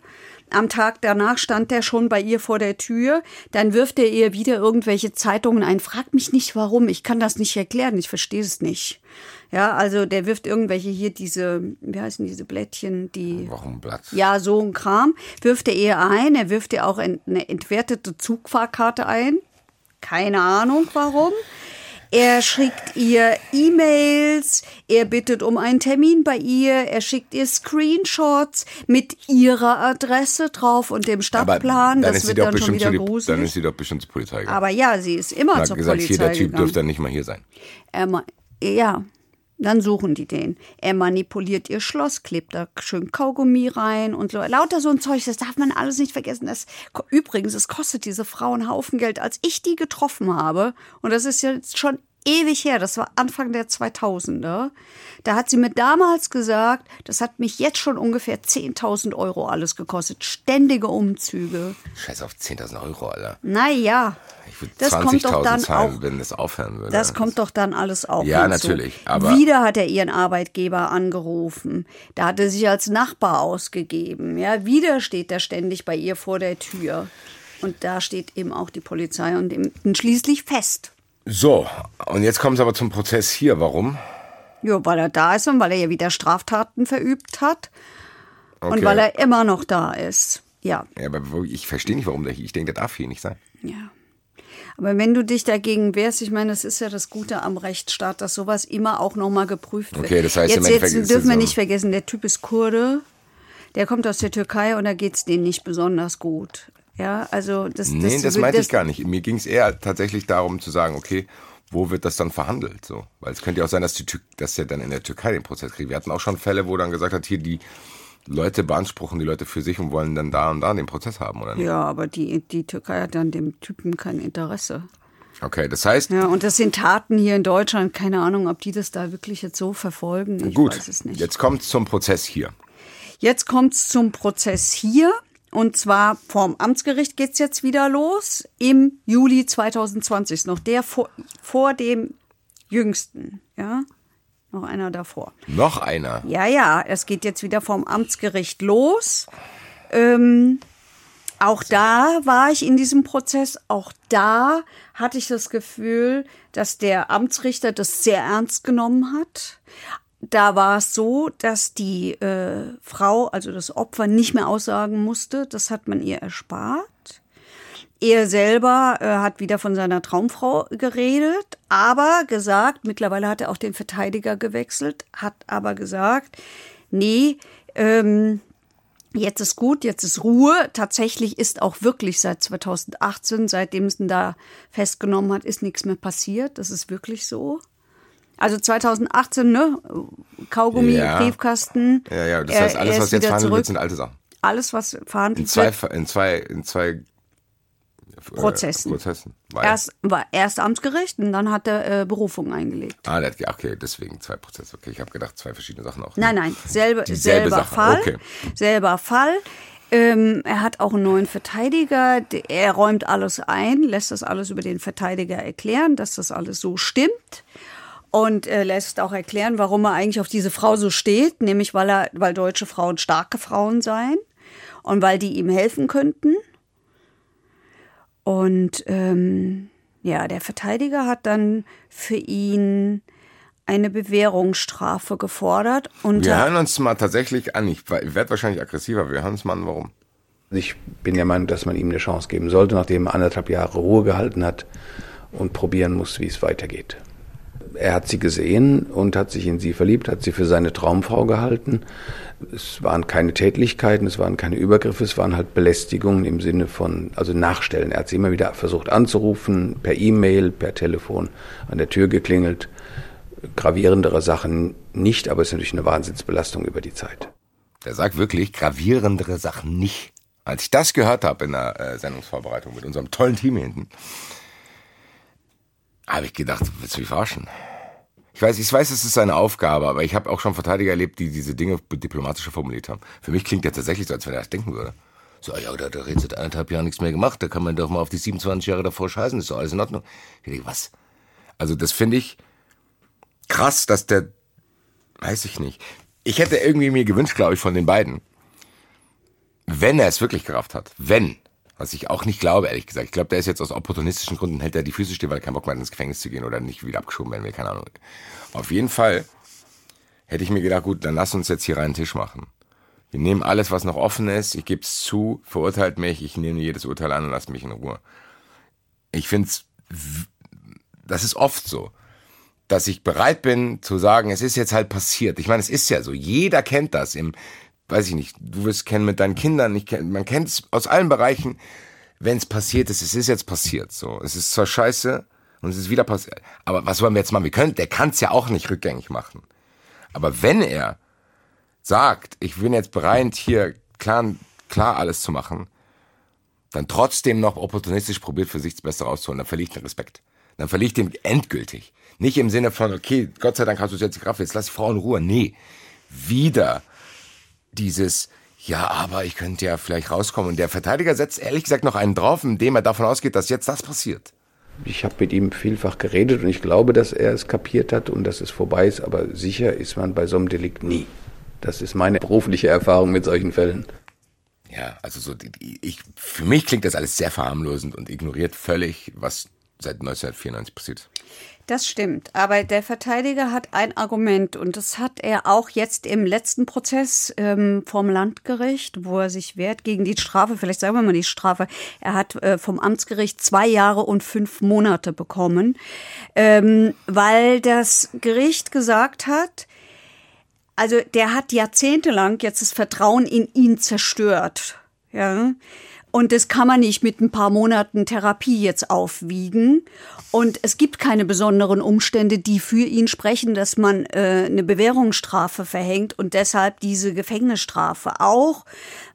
Am Tag danach stand er schon bei ihr vor der Tür. Dann wirft er ihr wieder irgendwelche Zeitungen ein. Frag mich nicht warum. Ich kann das nicht erklären. Ich verstehe es nicht. Ja, also der wirft irgendwelche hier diese, wie heißen diese Blättchen, die. Wochenblatt. Ja, so ein Kram. Wirft er ihr ein. Er wirft ihr auch eine entwertete Zugfahrkarte ein. Keine Ahnung warum. Er schickt ihr E-Mails, er bittet um einen Termin bei ihr, er schickt ihr Screenshots mit ihrer Adresse drauf und dem Stadtplan. dann Das ist, sie wird doch dann schon wieder die, dann gruselig. ist sie doch bestimmt zur Polizei gegangen. Aber ja, sie ist immer hat zur gesagt, Polizei hier, der Typ gegangen. dürfte nicht mal hier sein. Ma- ja, dann suchen die den. Er manipuliert ihr Schloss, klebt da schön Kaugummi rein und so. Lauter so ein Zeug, das darf man alles nicht vergessen. Das, übrigens, es kostet diese Frau einen Haufen Geld. Als ich die getroffen habe, und das ist jetzt schon ewig her, das war Anfang der 2000er, da hat sie mir damals gesagt, das hat mich jetzt schon ungefähr 10.000 Euro alles gekostet. Ständige Umzüge. Scheiß auf 10.000 Euro, Alter. Naja, Ich würde das kommt doch 20.000 dann zahlen, auch wenn das aufhören würde. das kommt doch dann alles auch Ja, hinzu. natürlich, aber- Wieder hat er ihren Arbeitgeber angerufen. Da hat er sich als Nachbar ausgegeben. Ja, wieder steht er ständig bei ihr vor der Tür. Und da steht eben auch die Polizei und schließlich fest. So, und jetzt kommen sie aber zum Prozess hier. Warum? Ja, weil er da ist und weil er ja wieder Straftaten verübt hat. Und Okay. weil er immer noch da ist. Ja, Ja, aber ich verstehe nicht, warum der hier. Ich denke, der darf hier nicht sein. ja. Aber wenn du dich dagegen wehrst, ich meine, das ist ja das Gute am Rechtsstaat, dass sowas immer auch nochmal geprüft wird. Okay, das heißt, jetzt, jetzt dürfen es wir so- nicht vergessen, der Typ ist Kurde, der kommt aus der Türkei und da geht's denen nicht besonders gut. Ja, also das, Nee, das, meinte ich gar nicht. Mir ging es eher tatsächlich darum zu sagen, okay, wo wird das dann verhandelt? So, weil es könnte ja auch sein, dass, die Tür dass er dann in der Türkei den Prozess kriegt. Wir hatten auch schon Fälle, wo dann gesagt hat, hier die Leute beanspruchen die Leute für sich und wollen dann da und da den Prozess haben, oder nicht? Ja, aber die, die Türkei hat dann dem Typen kein Interesse. Okay, das heißt, Ja, und das sind Taten hier in Deutschland. Keine Ahnung, ob die das da wirklich jetzt so verfolgen. Ich gut, weiß es nicht. jetzt kommt zum Prozess hier. Jetzt kommt's zum Prozess hier. Und zwar vorm Amtsgericht geht's jetzt wieder los. Im Juli 2020. Ist noch der vor, vor dem jüngsten. Ja, noch einer davor. Noch einer. Ja, ja, es geht jetzt wieder vom Amtsgericht los. Ähm, auch da war ich in diesem Prozess. Auch da hatte ich das Gefühl, dass der Amtsrichter das sehr ernst genommen hat. Da war es so, dass die äh, Frau, also das Opfer, nicht mehr aussagen musste. Das hat man ihr erspart. Er selber äh, hat wieder von seiner Traumfrau geredet, aber gesagt, mittlerweile hat er auch den Verteidiger gewechselt, hat aber gesagt, nee, ähm, jetzt ist gut, jetzt ist Ruhe. Tatsächlich ist auch wirklich seit 2018, seitdem es ihn da festgenommen hat, ist nichts mehr passiert. Das ist wirklich so. Also 2018, ne? Kaugummi, Ja. Briefkasten. Ja, ja, das heißt, alles, er was jetzt verhandelt wird, sind alte Sachen. Alles, was In verhandelt zwei, wird. in zwei, in zwei äh, Prozessen. Prozessen. Erst war erst Amtsgericht und dann hat er äh, Berufung eingelegt. ah, der hat, okay, deswegen zwei Prozesse. Okay, ich habe gedacht, zwei verschiedene Sachen auch. Nein, nein, selbe, selber Sache, Fall. okay. Selber Fall. Ähm, er hat auch einen neuen Verteidiger. Er räumt alles ein, lässt das alles über den Verteidiger erklären, dass das alles so stimmt. Und äh, lässt auch erklären, warum er eigentlich auf diese Frau so steht, nämlich weil er, weil deutsche Frauen starke Frauen seien und weil die ihm helfen könnten. Und ähm, ja, der Verteidiger hat dann für ihn eine Bewährungsstrafe gefordert. Wir hören uns mal tatsächlich an. Ich werde wahrscheinlich aggressiver. Wir hören uns mal an, warum. Ich bin der Meinung, dass man ihm eine Chance geben sollte, nachdem er anderthalb Jahre Ruhe gehalten hat und probieren muss, wie es weitergeht. Er hat sie gesehen und hat sich in sie verliebt, hat sie für seine Traumfrau gehalten. Es waren keine Tätlichkeiten, es waren keine Übergriffe, es waren halt Belästigungen im Sinne von, also Nachstellen. Er hat sie immer wieder versucht anzurufen, per E-Mail, per Telefon, an der Tür geklingelt. Gravierendere Sachen nicht, aber es ist natürlich eine Wahnsinnsbelastung über die Zeit. Der sagt wirklich gravierendere Sachen nicht. Als ich das gehört habe in der äh, Sendungsvorbereitung mit unserem tollen Team hinten, habe ich gedacht, willst du mich verarschen? Ich weiß, ich weiß, es ist seine Aufgabe, aber ich habe auch schon Verteidiger erlebt, die diese Dinge diplomatischer formuliert haben. Für mich klingt der tatsächlich so, als wenn er das denken würde. So, ja, da hat er jetzt seit anderthalb Jahren nichts mehr gemacht, da kann man doch mal auf die 27 Jahre davor scheißen, ist doch alles in Ordnung. Ich denke, was? Also das finde ich krass, dass der, weiß ich nicht. Ich hätte irgendwie mir gewünscht, glaube ich, von den beiden, wenn er es wirklich gerafft hat, wenn, was ich auch nicht glaube, ehrlich gesagt, ich glaube, der ist jetzt aus opportunistischen Gründen, hält er die Füße still, weil er keinen Bock mehr hat, ins Gefängnis zu gehen oder nicht wieder abgeschoben werden will, keine Ahnung. Auf jeden Fall hätte ich mir gedacht, gut, dann lass uns jetzt hier reinen Tisch machen. Wir nehmen alles, was noch offen ist, ich gebe es zu, verurteilt mich, ich nehme jedes Urteil an und lass mich in Ruhe. Ich finde es, das ist oft so, dass ich bereit bin zu sagen, es ist jetzt halt passiert. Ich meine, es ist ja so, jeder kennt das im, weiß ich nicht, du wirst kennen mit deinen Kindern, ich kenn, man kennt es aus allen Bereichen, wenn es passiert ist, es ist jetzt passiert. So, es ist zwar scheiße und es ist wieder passiert, aber was wollen wir jetzt machen? Wir können, der kann es ja auch nicht rückgängig machen. Aber wenn er sagt, ich bin jetzt bereit, hier klar, klar alles zu machen, dann trotzdem noch opportunistisch probiert, für sich das Beste rauszuholen, dann verliere ich den Respekt. Dann verliere ich den endgültig. Nicht im Sinne von, okay, Gott sei Dank hast du es jetzt Kraft, jetzt lass die Frau in Ruhe. Nee, wieder dieses, ja, aber ich könnte ja vielleicht rauskommen. Und der Verteidiger setzt ehrlich gesagt noch einen drauf, indem er davon ausgeht, dass jetzt das passiert. Ich habe mit ihm vielfach geredet und ich glaube, dass er es kapiert hat und dass es vorbei ist, aber sicher ist man bei so einem Delikt nie. Das ist meine berufliche Erfahrung mit solchen Fällen. Ja, also so, ich, für mich klingt das alles sehr verharmlosend und ignoriert völlig, was seit 1994 passiert. Das stimmt. Aber der Verteidiger hat ein Argument und das hat er auch jetzt im letzten Prozess ähm, vom Landgericht, wo er sich wehrt gegen die Strafe. Vielleicht sagen wir mal die Strafe. Er hat äh, vom Amtsgericht zwei Jahre und fünf Monate bekommen, ähm, weil das Gericht gesagt hat, also der hat jahrzehntelang jetzt das Vertrauen in ihn zerstört. Ja. Und das kann man nicht mit ein paar Monaten Therapie jetzt aufwiegen. Und es gibt keine besonderen Umstände, die für ihn sprechen, dass man äh, eine Bewährungsstrafe verhängt und deshalb diese Gefängnisstrafe auch,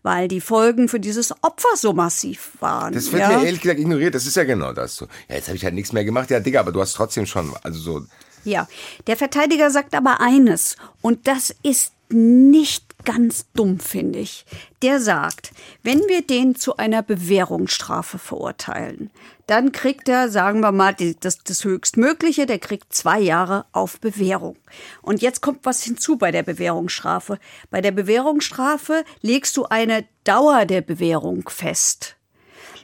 weil die Folgen für dieses Opfer so massiv waren. Das wird ja? mir ehrlich gesagt ignoriert. Das ist ja genau das. So, ja, jetzt habe ich halt nichts mehr gemacht. Ja, Digga, aber du hast trotzdem schon, also so. Ja, der Verteidiger sagt aber eines, und das ist nicht ganz dumm, finde ich. Der sagt, wenn wir den zu einer Bewährungsstrafe verurteilen, dann kriegt er, sagen wir mal, die, das, das Höchstmögliche, der kriegt zwei Jahre auf Bewährung. Und jetzt kommt was hinzu bei der Bewährungsstrafe. Bei der Bewährungsstrafe legst du eine Dauer der Bewährung fest.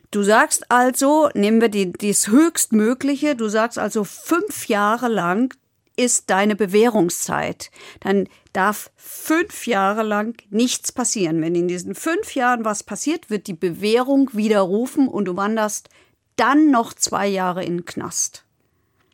Du sagst also, nehmen wir die, das Höchstmögliche, du sagst also fünf Jahre lang ist deine Bewährungszeit. Dann darf fünf Jahre lang nichts passieren. Wenn in diesen fünf Jahren was passiert, wird die Bewährung widerrufen und du wanderst dann noch zwei Jahre in den Knast.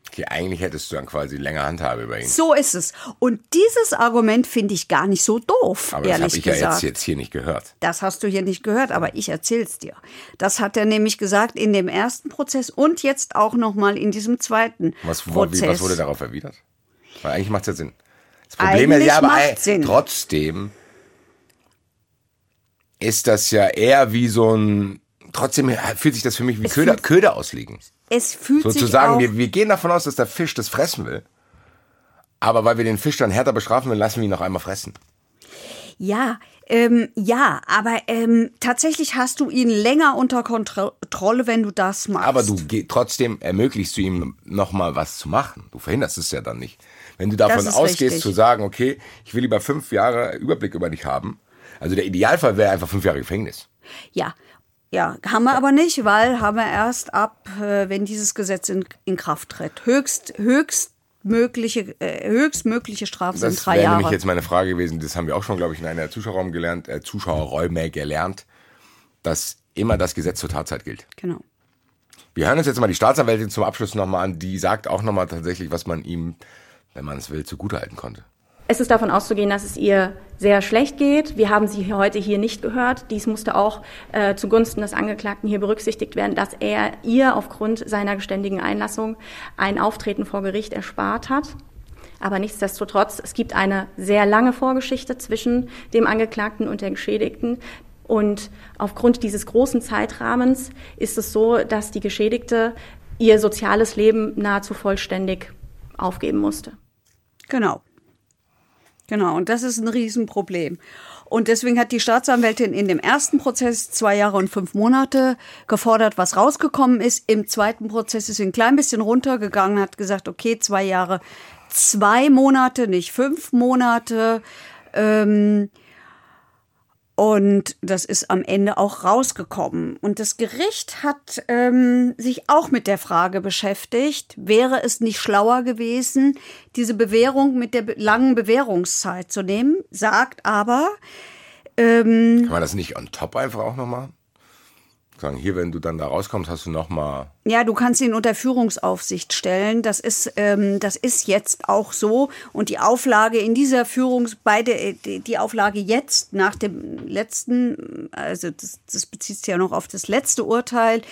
Okay, eigentlich hättest du dann quasi länger Handhabe über ihn. So ist es. Und dieses Argument finde ich gar nicht so doof, aber das habe ich ja gesagt. jetzt, jetzt hier nicht gehört. Das hast du hier nicht gehört, aber ich erzähl's dir. Das hat er nämlich gesagt in dem ersten Prozess und jetzt auch noch mal in diesem zweiten Was, wo- wie, Prozess. was wurde darauf erwidert? Weil eigentlich macht es ja Sinn. Das Problem Eigentlich ist ja, aber ey, trotzdem ist das ja eher wie so ein. Trotzdem fühlt sich das für mich wie Köder, fühlt- Köder auslegen. es fühlt sich Sozusagen, wir, wir gehen davon aus, dass der Fisch das fressen will. Aber weil wir den Fisch dann härter bestrafen will, lassen wir ihn noch einmal fressen. Ja, ähm, ja, aber ähm, tatsächlich hast du ihn länger unter Kontro- Kontrolle, wenn du das machst. Aber du trotzdem ermöglichst du ihm noch mal was zu machen. Du verhinderst es ja dann nicht. Wenn du davon ausgehst richtig. zu sagen, okay, ich will lieber fünf Jahre Überblick über dich haben. Also der Idealfall wäre einfach fünf Jahre Gefängnis. Ja, ja, haben wir aber nicht, weil haben wir erst ab, äh, wenn dieses Gesetz in, in Kraft tritt. Höchst, höchstmögliche, äh, höchstmögliche Strafe sind Das drei wäre Jahre. nämlich jetzt meine Frage gewesen. Das haben wir auch schon, glaube ich, in einer Zuschauerraum gelernt, äh, Zuschauerräume gelernt, dass immer das Gesetz zur Tatzeit gilt. Genau. Wir hören uns jetzt mal die Staatsanwältin zum Abschluss nochmal an. Die sagt auch nochmal tatsächlich, was man ihm, wenn man es will, zugutehalten konnte. Es ist davon auszugehen, dass es ihr sehr schlecht geht. Wir haben sie heute hier nicht gehört. Dies musste auch äh, zugunsten des Angeklagten hier berücksichtigt werden, dass er ihr aufgrund seiner geständigen Einlassung ein Auftreten vor Gericht erspart hat. Aber nichtsdestotrotz, es gibt eine sehr lange Vorgeschichte zwischen dem Angeklagten und der Geschädigten. Und aufgrund dieses großen Zeitrahmens ist es so, dass die Geschädigte ihr soziales Leben nahezu vollständig aufgeben musste. Genau. Genau, und das ist ein Riesenproblem. Und deswegen hat die Staatsanwältin in dem ersten Prozess zwei Jahre und fünf Monate gefordert, was rausgekommen ist. Im zweiten Prozess ist sie ein klein bisschen runtergegangen, hat gesagt, okay, zwei Jahre, zwei Monate, nicht fünf Monate. Ähm, und das ist am Ende auch rausgekommen. Und das Gericht hat ähm, sich auch mit der Frage beschäftigt, wäre es nicht schlauer gewesen, diese Bewährung mit der langen Bewährungszeit zu nehmen, sagt aber, Kann man das nicht on top einfach auch noch machen? Sagen, hier, wenn du dann da rauskommst, hast du noch mal Ja, du kannst ihn unter Führungsaufsicht stellen. Das ist, ähm, das ist jetzt auch so. Und die Auflage in dieser Führungs, beide, die, die Auflage jetzt nach dem letzten, also das, das bezieht sich ja noch auf das letzte Urteil,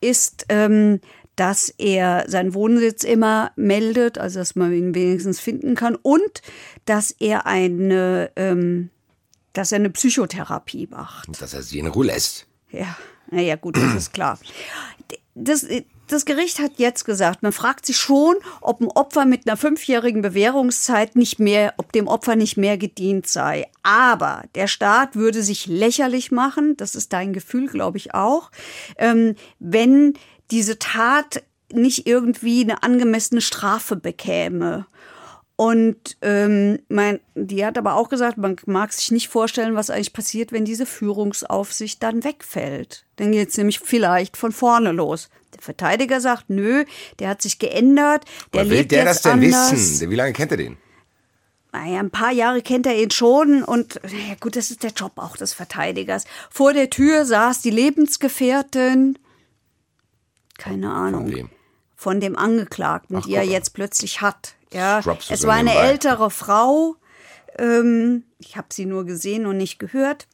ist, ähm, dass er seinen Wohnsitz immer meldet, also dass man ihn wenigstens finden kann und dass er eine, ähm, dass er eine Psychotherapie macht. dass er sie in Ruhe lässt. Ja, naja, gut, das ist klar. Das, das Gericht hat jetzt gesagt, man fragt sich schon, ob ein Opfer mit einer fünfjährigen Bewährungszeit nicht mehr, ob dem Opfer nicht mehr gedient sei. Aber der Staat würde sich lächerlich machen, das ist dein Gefühl, glaube ich auch, ähm, wenn diese Tat nicht irgendwie eine angemessene Strafe bekäme. Und ähm, mein, die hat aber auch gesagt, man mag sich nicht vorstellen, was eigentlich passiert, wenn diese Führungsaufsicht dann wegfällt. Dann geht es nämlich vielleicht von vorne los. Der Verteidiger sagt, nö, der hat sich geändert, der Woher will lebt der jetzt das denn anders. wissen? Wie lange kennt er den? Naja, ein paar Jahre kennt er ihn schon und naja, gut, das ist der Job auch des Verteidigers. Vor der Tür saß die Lebensgefährtin, keine Ahnung, Von wem? von dem Angeklagten, Ach, die er jetzt plötzlich hat. Ja, du es war eine nebenbei. ältere Frau. Ähm, ich habe sie nur gesehen und nicht gehört.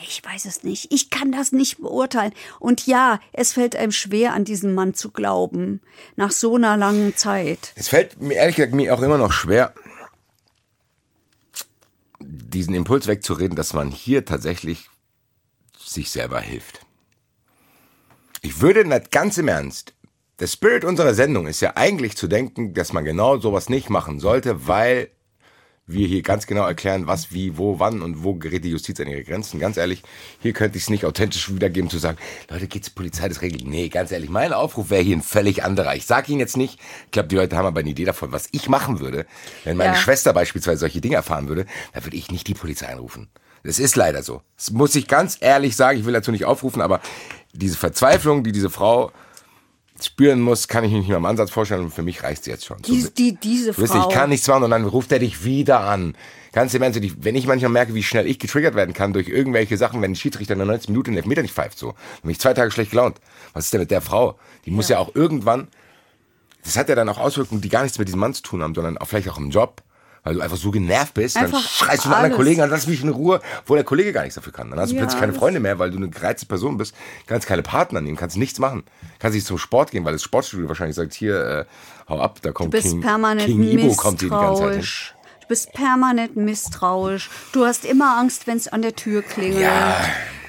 Ich weiß es nicht. Ich kann das nicht beurteilen. Und ja, es fällt einem schwer, an diesen Mann zu glauben. Nach so einer langen Zeit. Es fällt mir ehrlich gesagt mir auch immer noch schwer, diesen Impuls wegzureden, dass man hier tatsächlich sich selber hilft. Ich würde nicht ganz im Ernst, der Spirit unserer Sendung ist ja eigentlich zu denken, dass man genau sowas nicht machen sollte, weil wir hier ganz genau erklären, was, wie, wo, wann und wo gerät die Justiz an ihre Grenzen. Ganz ehrlich, hier könnte ich es nicht authentisch wiedergeben, zu sagen, Leute, geht's Polizei das regelt. Nee, ganz ehrlich, mein Aufruf wäre hier ein völlig anderer. Ich sage Ihnen jetzt nicht, ich glaube, die Leute haben aber eine Idee davon, was ich machen würde. Wenn meine Ja. Schwester beispielsweise solche Dinge erfahren würde, dann würde ich nicht die Polizei anrufen. Das ist leider so. Das muss ich ganz ehrlich sagen, ich will dazu nicht aufrufen, aber diese Verzweiflung, die diese Frau spüren muss, kann ich mir nicht mehr im Ansatz vorstellen und für mich reicht sie jetzt schon. So, Die, die, diese Du weißt, ich Frau. kann nichts machen und dann ruft er dich wieder an. Ganz im Ernst, wenn ich manchmal merke, wie schnell ich getriggert werden kann durch irgendwelche Sachen, wenn ein Schiedsrichter in der 90 Minuten den Elfmeter nicht pfeift, so. Dann bin ich zwei Tage schlecht gelaunt. Was ist denn mit der Frau? Die muss ja auch irgendwann, das hat ja dann auch Auswirkungen, die gar nichts mit diesem Mann zu tun haben, sondern auch vielleicht auch im Job. Weil du einfach so genervt bist, dann Einfach schreist du einen anderen. Kollegen an, lass mich in Ruhe, wo der Kollege gar nichts dafür kann. Dann hast du Ja, plötzlich keine Freunde mehr, weil du eine gereizte Person bist, kannst keine Partner nehmen, kannst nichts machen. Kannst nicht zum Sport gehen, weil das Sportstudio wahrscheinlich sagt, hier, äh, hau ab, da kommt Du bist King, permanent King Ibo kommt die ganze Zeit hin. misstrauisch. Du bist permanent misstrauisch. Du hast immer Angst, wenn es an der Tür klingelt. Ja.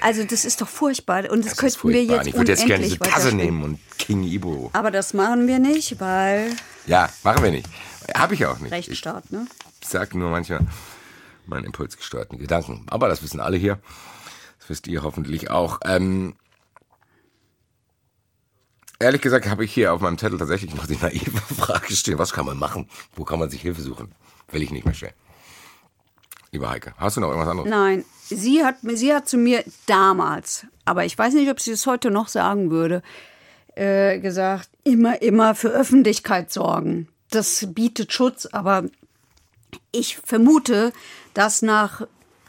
Also das ist doch furchtbar. Und das, Das könnten wir jetzt ich würde jetzt gerne diese Tasse nehmen und King Ibo. Aber das machen wir nicht, weil Ja, machen wir nicht. Habe ich auch nicht. Ich Rechtsstaat, ne? sage nur manchmal meinen impulsgesteuerten Gedanken. Aber das wissen alle hier. Das wisst ihr hoffentlich auch. Ähm, ehrlich gesagt habe ich hier auf meinem Zettel tatsächlich noch die naive Frage stehen. Was kann man machen? Wo kann man sich Hilfe suchen? Will ich nicht mehr stellen. Lieber Heike, hast du noch irgendwas anderes? Nein, sie hat, sie hat zu mir damals, aber ich weiß nicht, ob sie es heute noch sagen würde, äh, gesagt, immer, immer für Öffentlichkeit sorgen. Das bietet Schutz, aber ich vermute, dass nach,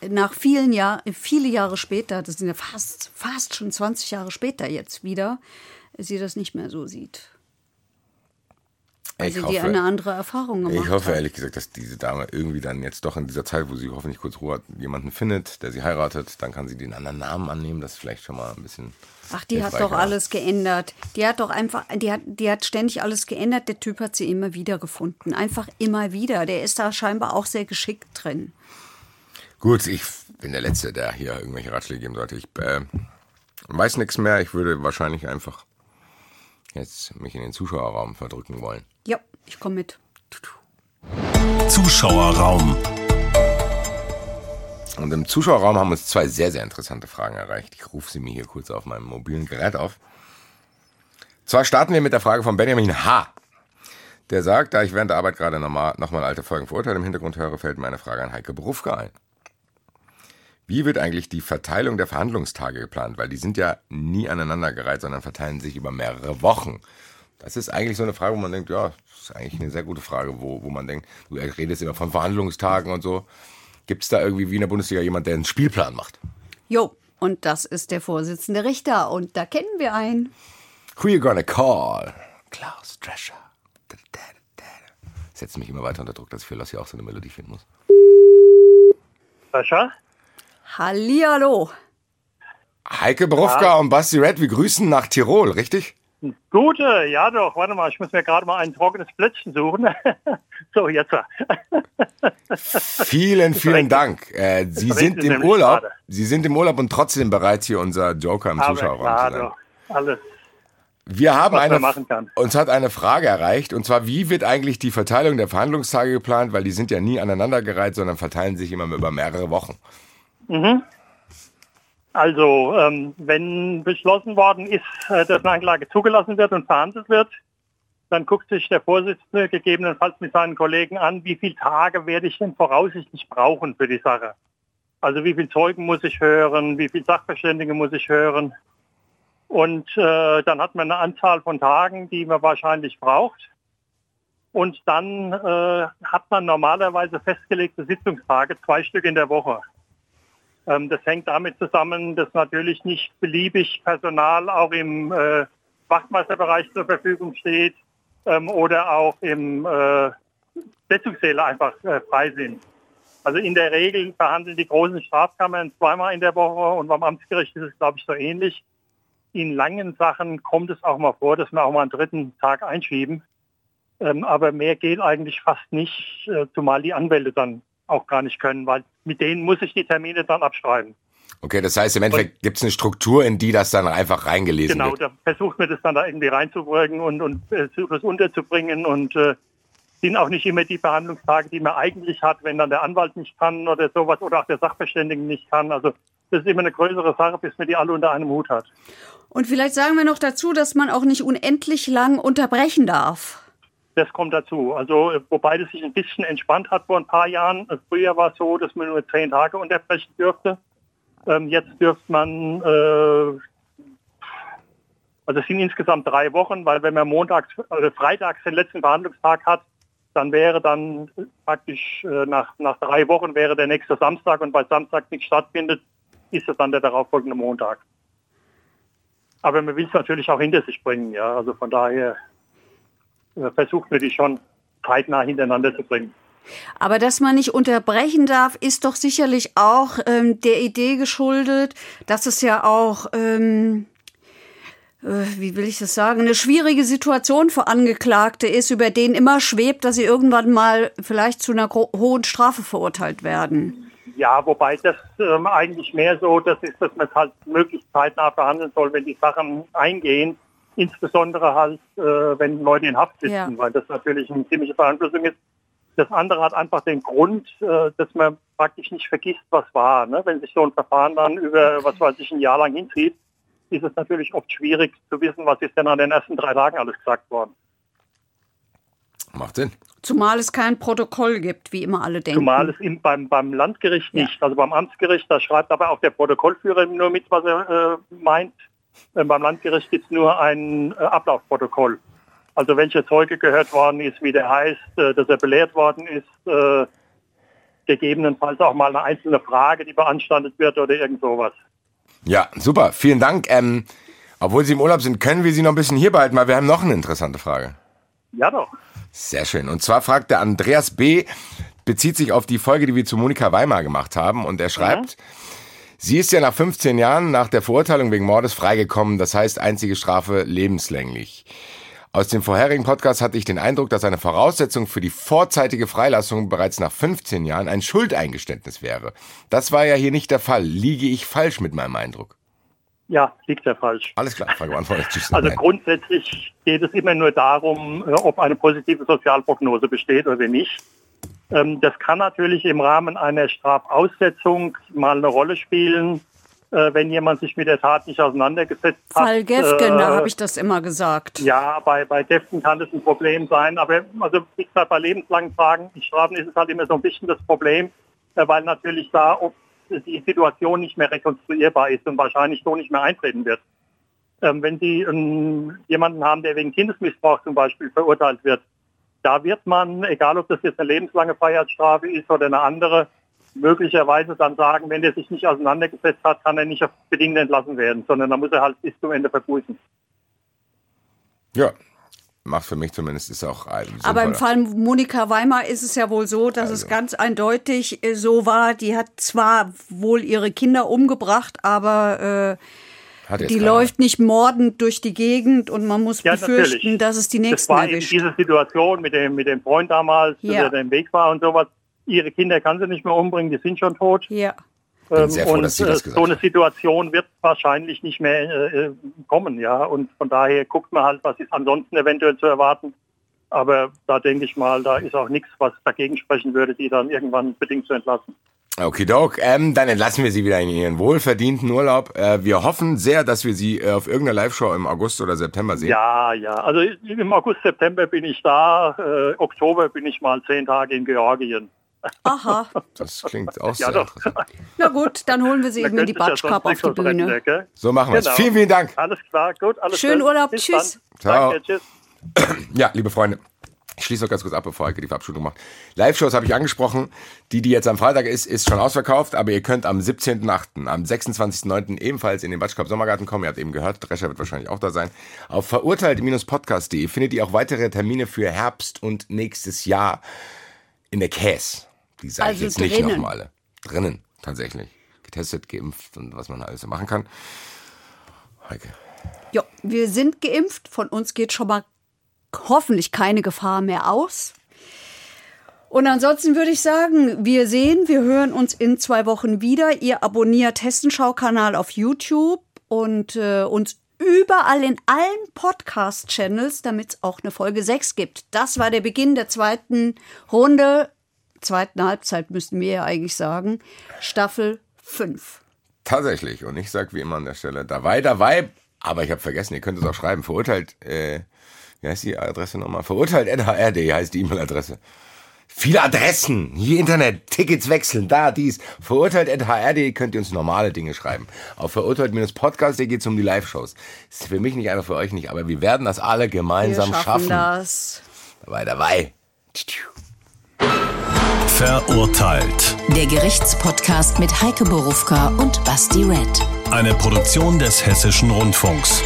nach vielen Jahren, viele Jahre später, das sind ja fast, fast schon 20 Jahre später jetzt wieder, sie das nicht mehr so sieht. Weil Ich hoffe- die eine andere Erfahrung gemacht Ich hoffe hat. ehrlich gesagt, dass diese Dame irgendwie dann jetzt doch in dieser Zeit, wo sie hoffentlich kurz Ruhe hat, jemanden findet, der sie heiratet. Dann kann sie den anderen Namen annehmen. Das ist vielleicht schon mal ein bisschen. Ach, die hat doch alles geändert. Die hat doch einfach, die hat, die hat ständig alles geändert. Der Typ hat sie immer wieder gefunden. Einfach immer wieder. Der ist da scheinbar auch sehr geschickt drin. Gut, ich bin der Letzte, der hier irgendwelche Ratschläge geben sollte. Ich äh, weiß nichts mehr. Ich würde wahrscheinlich einfach jetzt mich in den Zuschauerraum verdrücken wollen. Ich komme mit. Zuschauerraum. Und im Zuschauerraum haben uns zwei sehr, sehr interessante Fragen erreicht. Ich rufe sie mir hier kurz auf meinem mobilen Gerät auf. Zwar starten wir mit der Frage von Benjamin H. Der sagt, da ich während der Arbeit gerade nochmal noch mal alte Folgen verurteilt im Hintergrund höre, fällt mir eine Frage an Heike Berufka ein. Wie wird eigentlich die Verteilung der Verhandlungstage geplant? Weil die sind ja nie aneinandergereiht, sondern verteilen sich über mehrere Wochen. Das ist eigentlich so eine Frage, wo man denkt, ja, das ist eigentlich eine sehr gute Frage, wo, wo man denkt, du redest immer von Verhandlungstagen und so. Gibt es da irgendwie wie in der Bundesliga jemand, der einen Spielplan macht? Jo, und das ist der Vorsitzende Richter. Und da kennen wir einen. Who you gonna call? Klaus Drescher. Setzt mich immer weiter unter Druck, dass ich für Lossi auch so eine Melodie finden muss. Sascha? Hallihallo. Heike Berufka und Basti Red, wir grüßen nach Tirol, richtig? Gute, ja doch. Warte mal, ich muss mir gerade mal ein trockenes Plätzchen suchen. so, jetzt. Vielen, vielen Dank. Äh, Sie sind im Urlaub. gerade. Sie sind im Urlaub und trotzdem bereit, hier unser Joker im Zuschauerraum zu sein. doch. Alles. Wir haben eine, uns hat eine Frage erreicht, und zwar, wie wird eigentlich die Verteilung der Verhandlungstage geplant? Weil die sind ja nie aneinandergereiht, sondern verteilen sich immer über mehrere Wochen. Also, ähm, wenn beschlossen worden ist, äh, dass eine Anklage zugelassen wird und verhandelt wird, dann guckt sich der Vorsitzende gegebenenfalls mit seinen Kollegen an, wie viele Tage werde ich denn voraussichtlich brauchen für die Sache. Also wie viele Zeugen muss ich hören, wie viele Sachverständige muss ich hören. Und äh, dann hat man eine Anzahl von Tagen, die man wahrscheinlich braucht. Und dann äh, hat man normalerweise festgelegte Sitzungstage, zwei Stück in der Woche. Ähm, das hängt damit zusammen, dass natürlich nicht beliebig Personal auch im äh, Wachtmeisterbereich zur Verfügung steht ähm, oder auch im äh, Sitzungssäle einfach äh, frei sind. Also in der Regel verhandeln die großen Strafkammern zweimal in der Woche und beim Amtsgericht ist es, glaube ich, so ähnlich. In langen Sachen kommt es auch mal vor, dass wir auch mal einen dritten Tag einschieben. Ähm, aber mehr geht eigentlich fast nicht, äh, zumal die Anwälte dann auch gar nicht können, weil mit denen muss ich die Termine dann abschreiben. Okay, das heißt, im Endeffekt gibt es eine Struktur, in die das dann einfach reingelesen genau, wird. Genau, da versucht man das dann da irgendwie reinzubringen und, und äh, das unterzubringen und äh, sind auch nicht immer die Behandlungstage, die man eigentlich hat, wenn dann der Anwalt nicht kann oder sowas oder auch der Sachverständige nicht kann. Also das ist immer eine größere Sache, bis man die alle unter einem Hut hat. Und vielleicht sagen wir noch dazu, dass man auch nicht unendlich lang unterbrechen darf. Das kommt dazu. Also wobei das sich ein bisschen entspannt hat vor ein paar Jahren. Früher war es so, dass man nur zehn Tage unterbrechen dürfte. Ähm, jetzt dürfte man, äh, also es sind insgesamt drei Wochen, weil wenn man montags, also freitags den letzten Verhandlungstag hat, dann wäre dann praktisch äh, nach, nach drei Wochen wäre der nächste Samstag und weil Samstag nicht stattfindet, ist es dann der darauffolgende Montag. Aber man will es natürlich auch hinter sich bringen, ja. Also von daher äh, versucht man die schon zeitnah hintereinander zu bringen. Aber dass man nicht unterbrechen darf, ist doch sicherlich auch ähm, der Idee geschuldet, dass es ja auch, ähm, äh, wie will ich das sagen, eine schwierige Situation für Angeklagte ist, über denen immer schwebt, dass sie irgendwann mal vielleicht zu einer hohen Strafe verurteilt werden. Ja, wobei das ähm, eigentlich mehr so, das ist, dass man es halt möglichst zeitnah behandeln soll, wenn die Sachen eingehen. Insbesondere halt, äh, wenn Leute in Haft sitzen, ja. weil das natürlich eine ziemliche Beeinflussung ist. Das andere hat einfach den Grund, äh, dass man praktisch nicht vergisst, was war. Ne? Wenn sich so ein Verfahren dann über, was weiß ich, ein Jahr lang hinzieht, ist es natürlich oft schwierig zu wissen, was ist denn an den ersten drei Tagen alles gesagt worden. Macht Sinn. Zumal es kein Protokoll gibt, wie immer alle denken. Zumal es im, beim, beim Landgericht nicht. Ja. Also beim Amtsgericht, da schreibt aber auch der Protokollführer nur mit, was er äh, meint. Beim Landgericht gibt es nur ein äh, Ablaufprotokoll. Also welcher Zeuge gehört worden ist, wie der heißt, äh, dass er belehrt worden ist, äh, gegebenenfalls auch mal eine einzelne Frage, die beanstandet wird oder irgend sowas. Ja, super. Vielen Dank. Ähm, obwohl Sie im Urlaub sind, können wir Sie noch ein bisschen hier behalten, weil wir haben noch eine interessante Frage. Ja doch. Sehr schön. Und zwar fragt der Andreas B., bezieht sich auf die Folge, die wir zu Monika Weimar gemacht haben. Und er schreibt, mhm. Sie ist ja nach 15 Jahren nach der Verurteilung wegen Mordes freigekommen. Das heißt, einzige Strafe lebenslänglich. Aus dem vorherigen Podcast hatte ich den Eindruck, dass eine Voraussetzung für die vorzeitige Freilassung bereits nach 15 Jahren ein Schuldeingeständnis wäre. Das war ja hier nicht der Fall. Liege ich falsch mit meinem Eindruck? Ja, liegt ja falsch. Alles klar, Frage beantwortet. Also grundsätzlich geht es immer nur darum, äh, ob eine positive Sozialprognose besteht oder nicht. Ähm, das kann natürlich im Rahmen einer Strafaussetzung mal eine Rolle spielen äh, wenn jemand sich mit der Tat nicht auseinandergesetzt hat. Fall Gefgen, äh, da habe ich das immer gesagt. Ja, bei, bei Gefgen kann das ein Problem sein. Aber also wie gesagt, bei lebenslangen Fragen, Strafen ist es halt immer so ein bisschen das Problem, äh, weil natürlich da oft die Situation nicht mehr rekonstruierbar ist und wahrscheinlich so nicht mehr eintreten wird. Ähm, wenn Sie ähm, jemanden haben, der wegen Kindesmissbrauch zum Beispiel verurteilt wird, da wird man, egal ob das jetzt eine lebenslange Freiheitsstrafe ist oder eine andere, möglicherweise dann sagen, wenn er sich nicht auseinandergesetzt hat, kann er nicht auf bedingt entlassen werden, sondern da muss er halt bis zum Ende verbußen. Ja, macht für mich zumindest ist auch ein Aber im Fall Monika Weimar ist es ja wohl so, dass also. es ganz eindeutig äh, so war, die hat zwar wohl ihre Kinder umgebracht, aber äh, die läuft nicht mordend durch die Gegend und man muss ja, befürchten, natürlich. dass es die nächsten das war erwischt. Diese Situation mit dem, mit dem Freund damals, ja. der im Weg war und sowas, ihre Kinder kann sie nicht mehr umbringen, die sind schon tot. Ja. Ähm, froh, und äh, so eine Situation wird wahrscheinlich nicht mehr äh, kommen, ja. Und von daher guckt man halt, was ist ansonsten eventuell zu erwarten. Aber da denke ich mal, da ist auch nichts, was dagegen sprechen würde, die dann irgendwann bedingt zu entlassen. Okidok, ähm, dann entlassen wir Sie wieder in Ihren wohlverdienten Urlaub. Äh, wir hoffen sehr, dass wir Sie äh, auf irgendeiner Live-Show im August oder September sehen. Ja, ja. Also im August, September bin ich da. Äh, Oktober bin ich mal zehn Tage in Georgien. Aha. Das klingt auch ja, sehr doch. Na gut, dann holen wir sie eben in die Batschkap auf die Bühne. Rennen, so machen wir es. Genau. Vielen, vielen Dank. Alles klar, gut. Alles Schönen. Urlaub. Bis tschüss. Ciao. Danke, tschüss. Ja, liebe Freunde. Ich schließe noch ganz kurz ab, bevor Heike die Verabschiedung macht. Live-Shows habe ich angesprochen. Die, die jetzt am Freitag ist, ist schon ausverkauft, aber ihr könnt am 17.8., am 26.9. ebenfalls in den Batschkap Sommergarten kommen. Ihr habt eben gehört, Drescher wird wahrscheinlich auch da sein. Auf verurteilt-podcast.de findet ihr auch weitere Termine für Herbst und nächstes Jahr in der Käse. Die sage Also ich jetzt nicht drinnen. nochmal. Drinnen, tatsächlich. Getestet, geimpft und was man alles so machen kann. Heike. Ja, wir sind geimpft. Von uns geht schon mal hoffentlich keine Gefahr mehr aus. Und ansonsten würde ich sagen, wir sehen, wir hören uns in zwei Wochen wieder. Ihr abonniert Hessenschau-Kanal auf YouTube und äh, uns überall in allen Podcast-Channels, damit es auch eine Folge 6 gibt. Das war der Beginn der zweiten Runde, zweiten Halbzeit müssten wir ja eigentlich sagen, Staffel 5. Tatsächlich. Und ich sag wie immer an der Stelle, dabei, dabei. Aber ich habe vergessen, ihr könnt es auch schreiben. Verurteilt, äh, wie heißt die Adresse nochmal? Verurteilt NHRD heißt die E-Mail-Adresse. Viele Adressen, hier Internet, Tickets wechseln, da, dies. Verurteilt NHRD könnt ihr uns normale Dinge schreiben. Auf verurteilt-podcast.de geht es um die Live-Shows. Ist für mich nicht einfach, für euch nicht, aber wir werden das alle Wir gemeinsam schaffen schaffen. das. Dabei, dabei. Verurteilt. Der Gerichtspodcast mit Heike Borufka und Basti Red. Eine Produktion des Hessischen Rundfunks.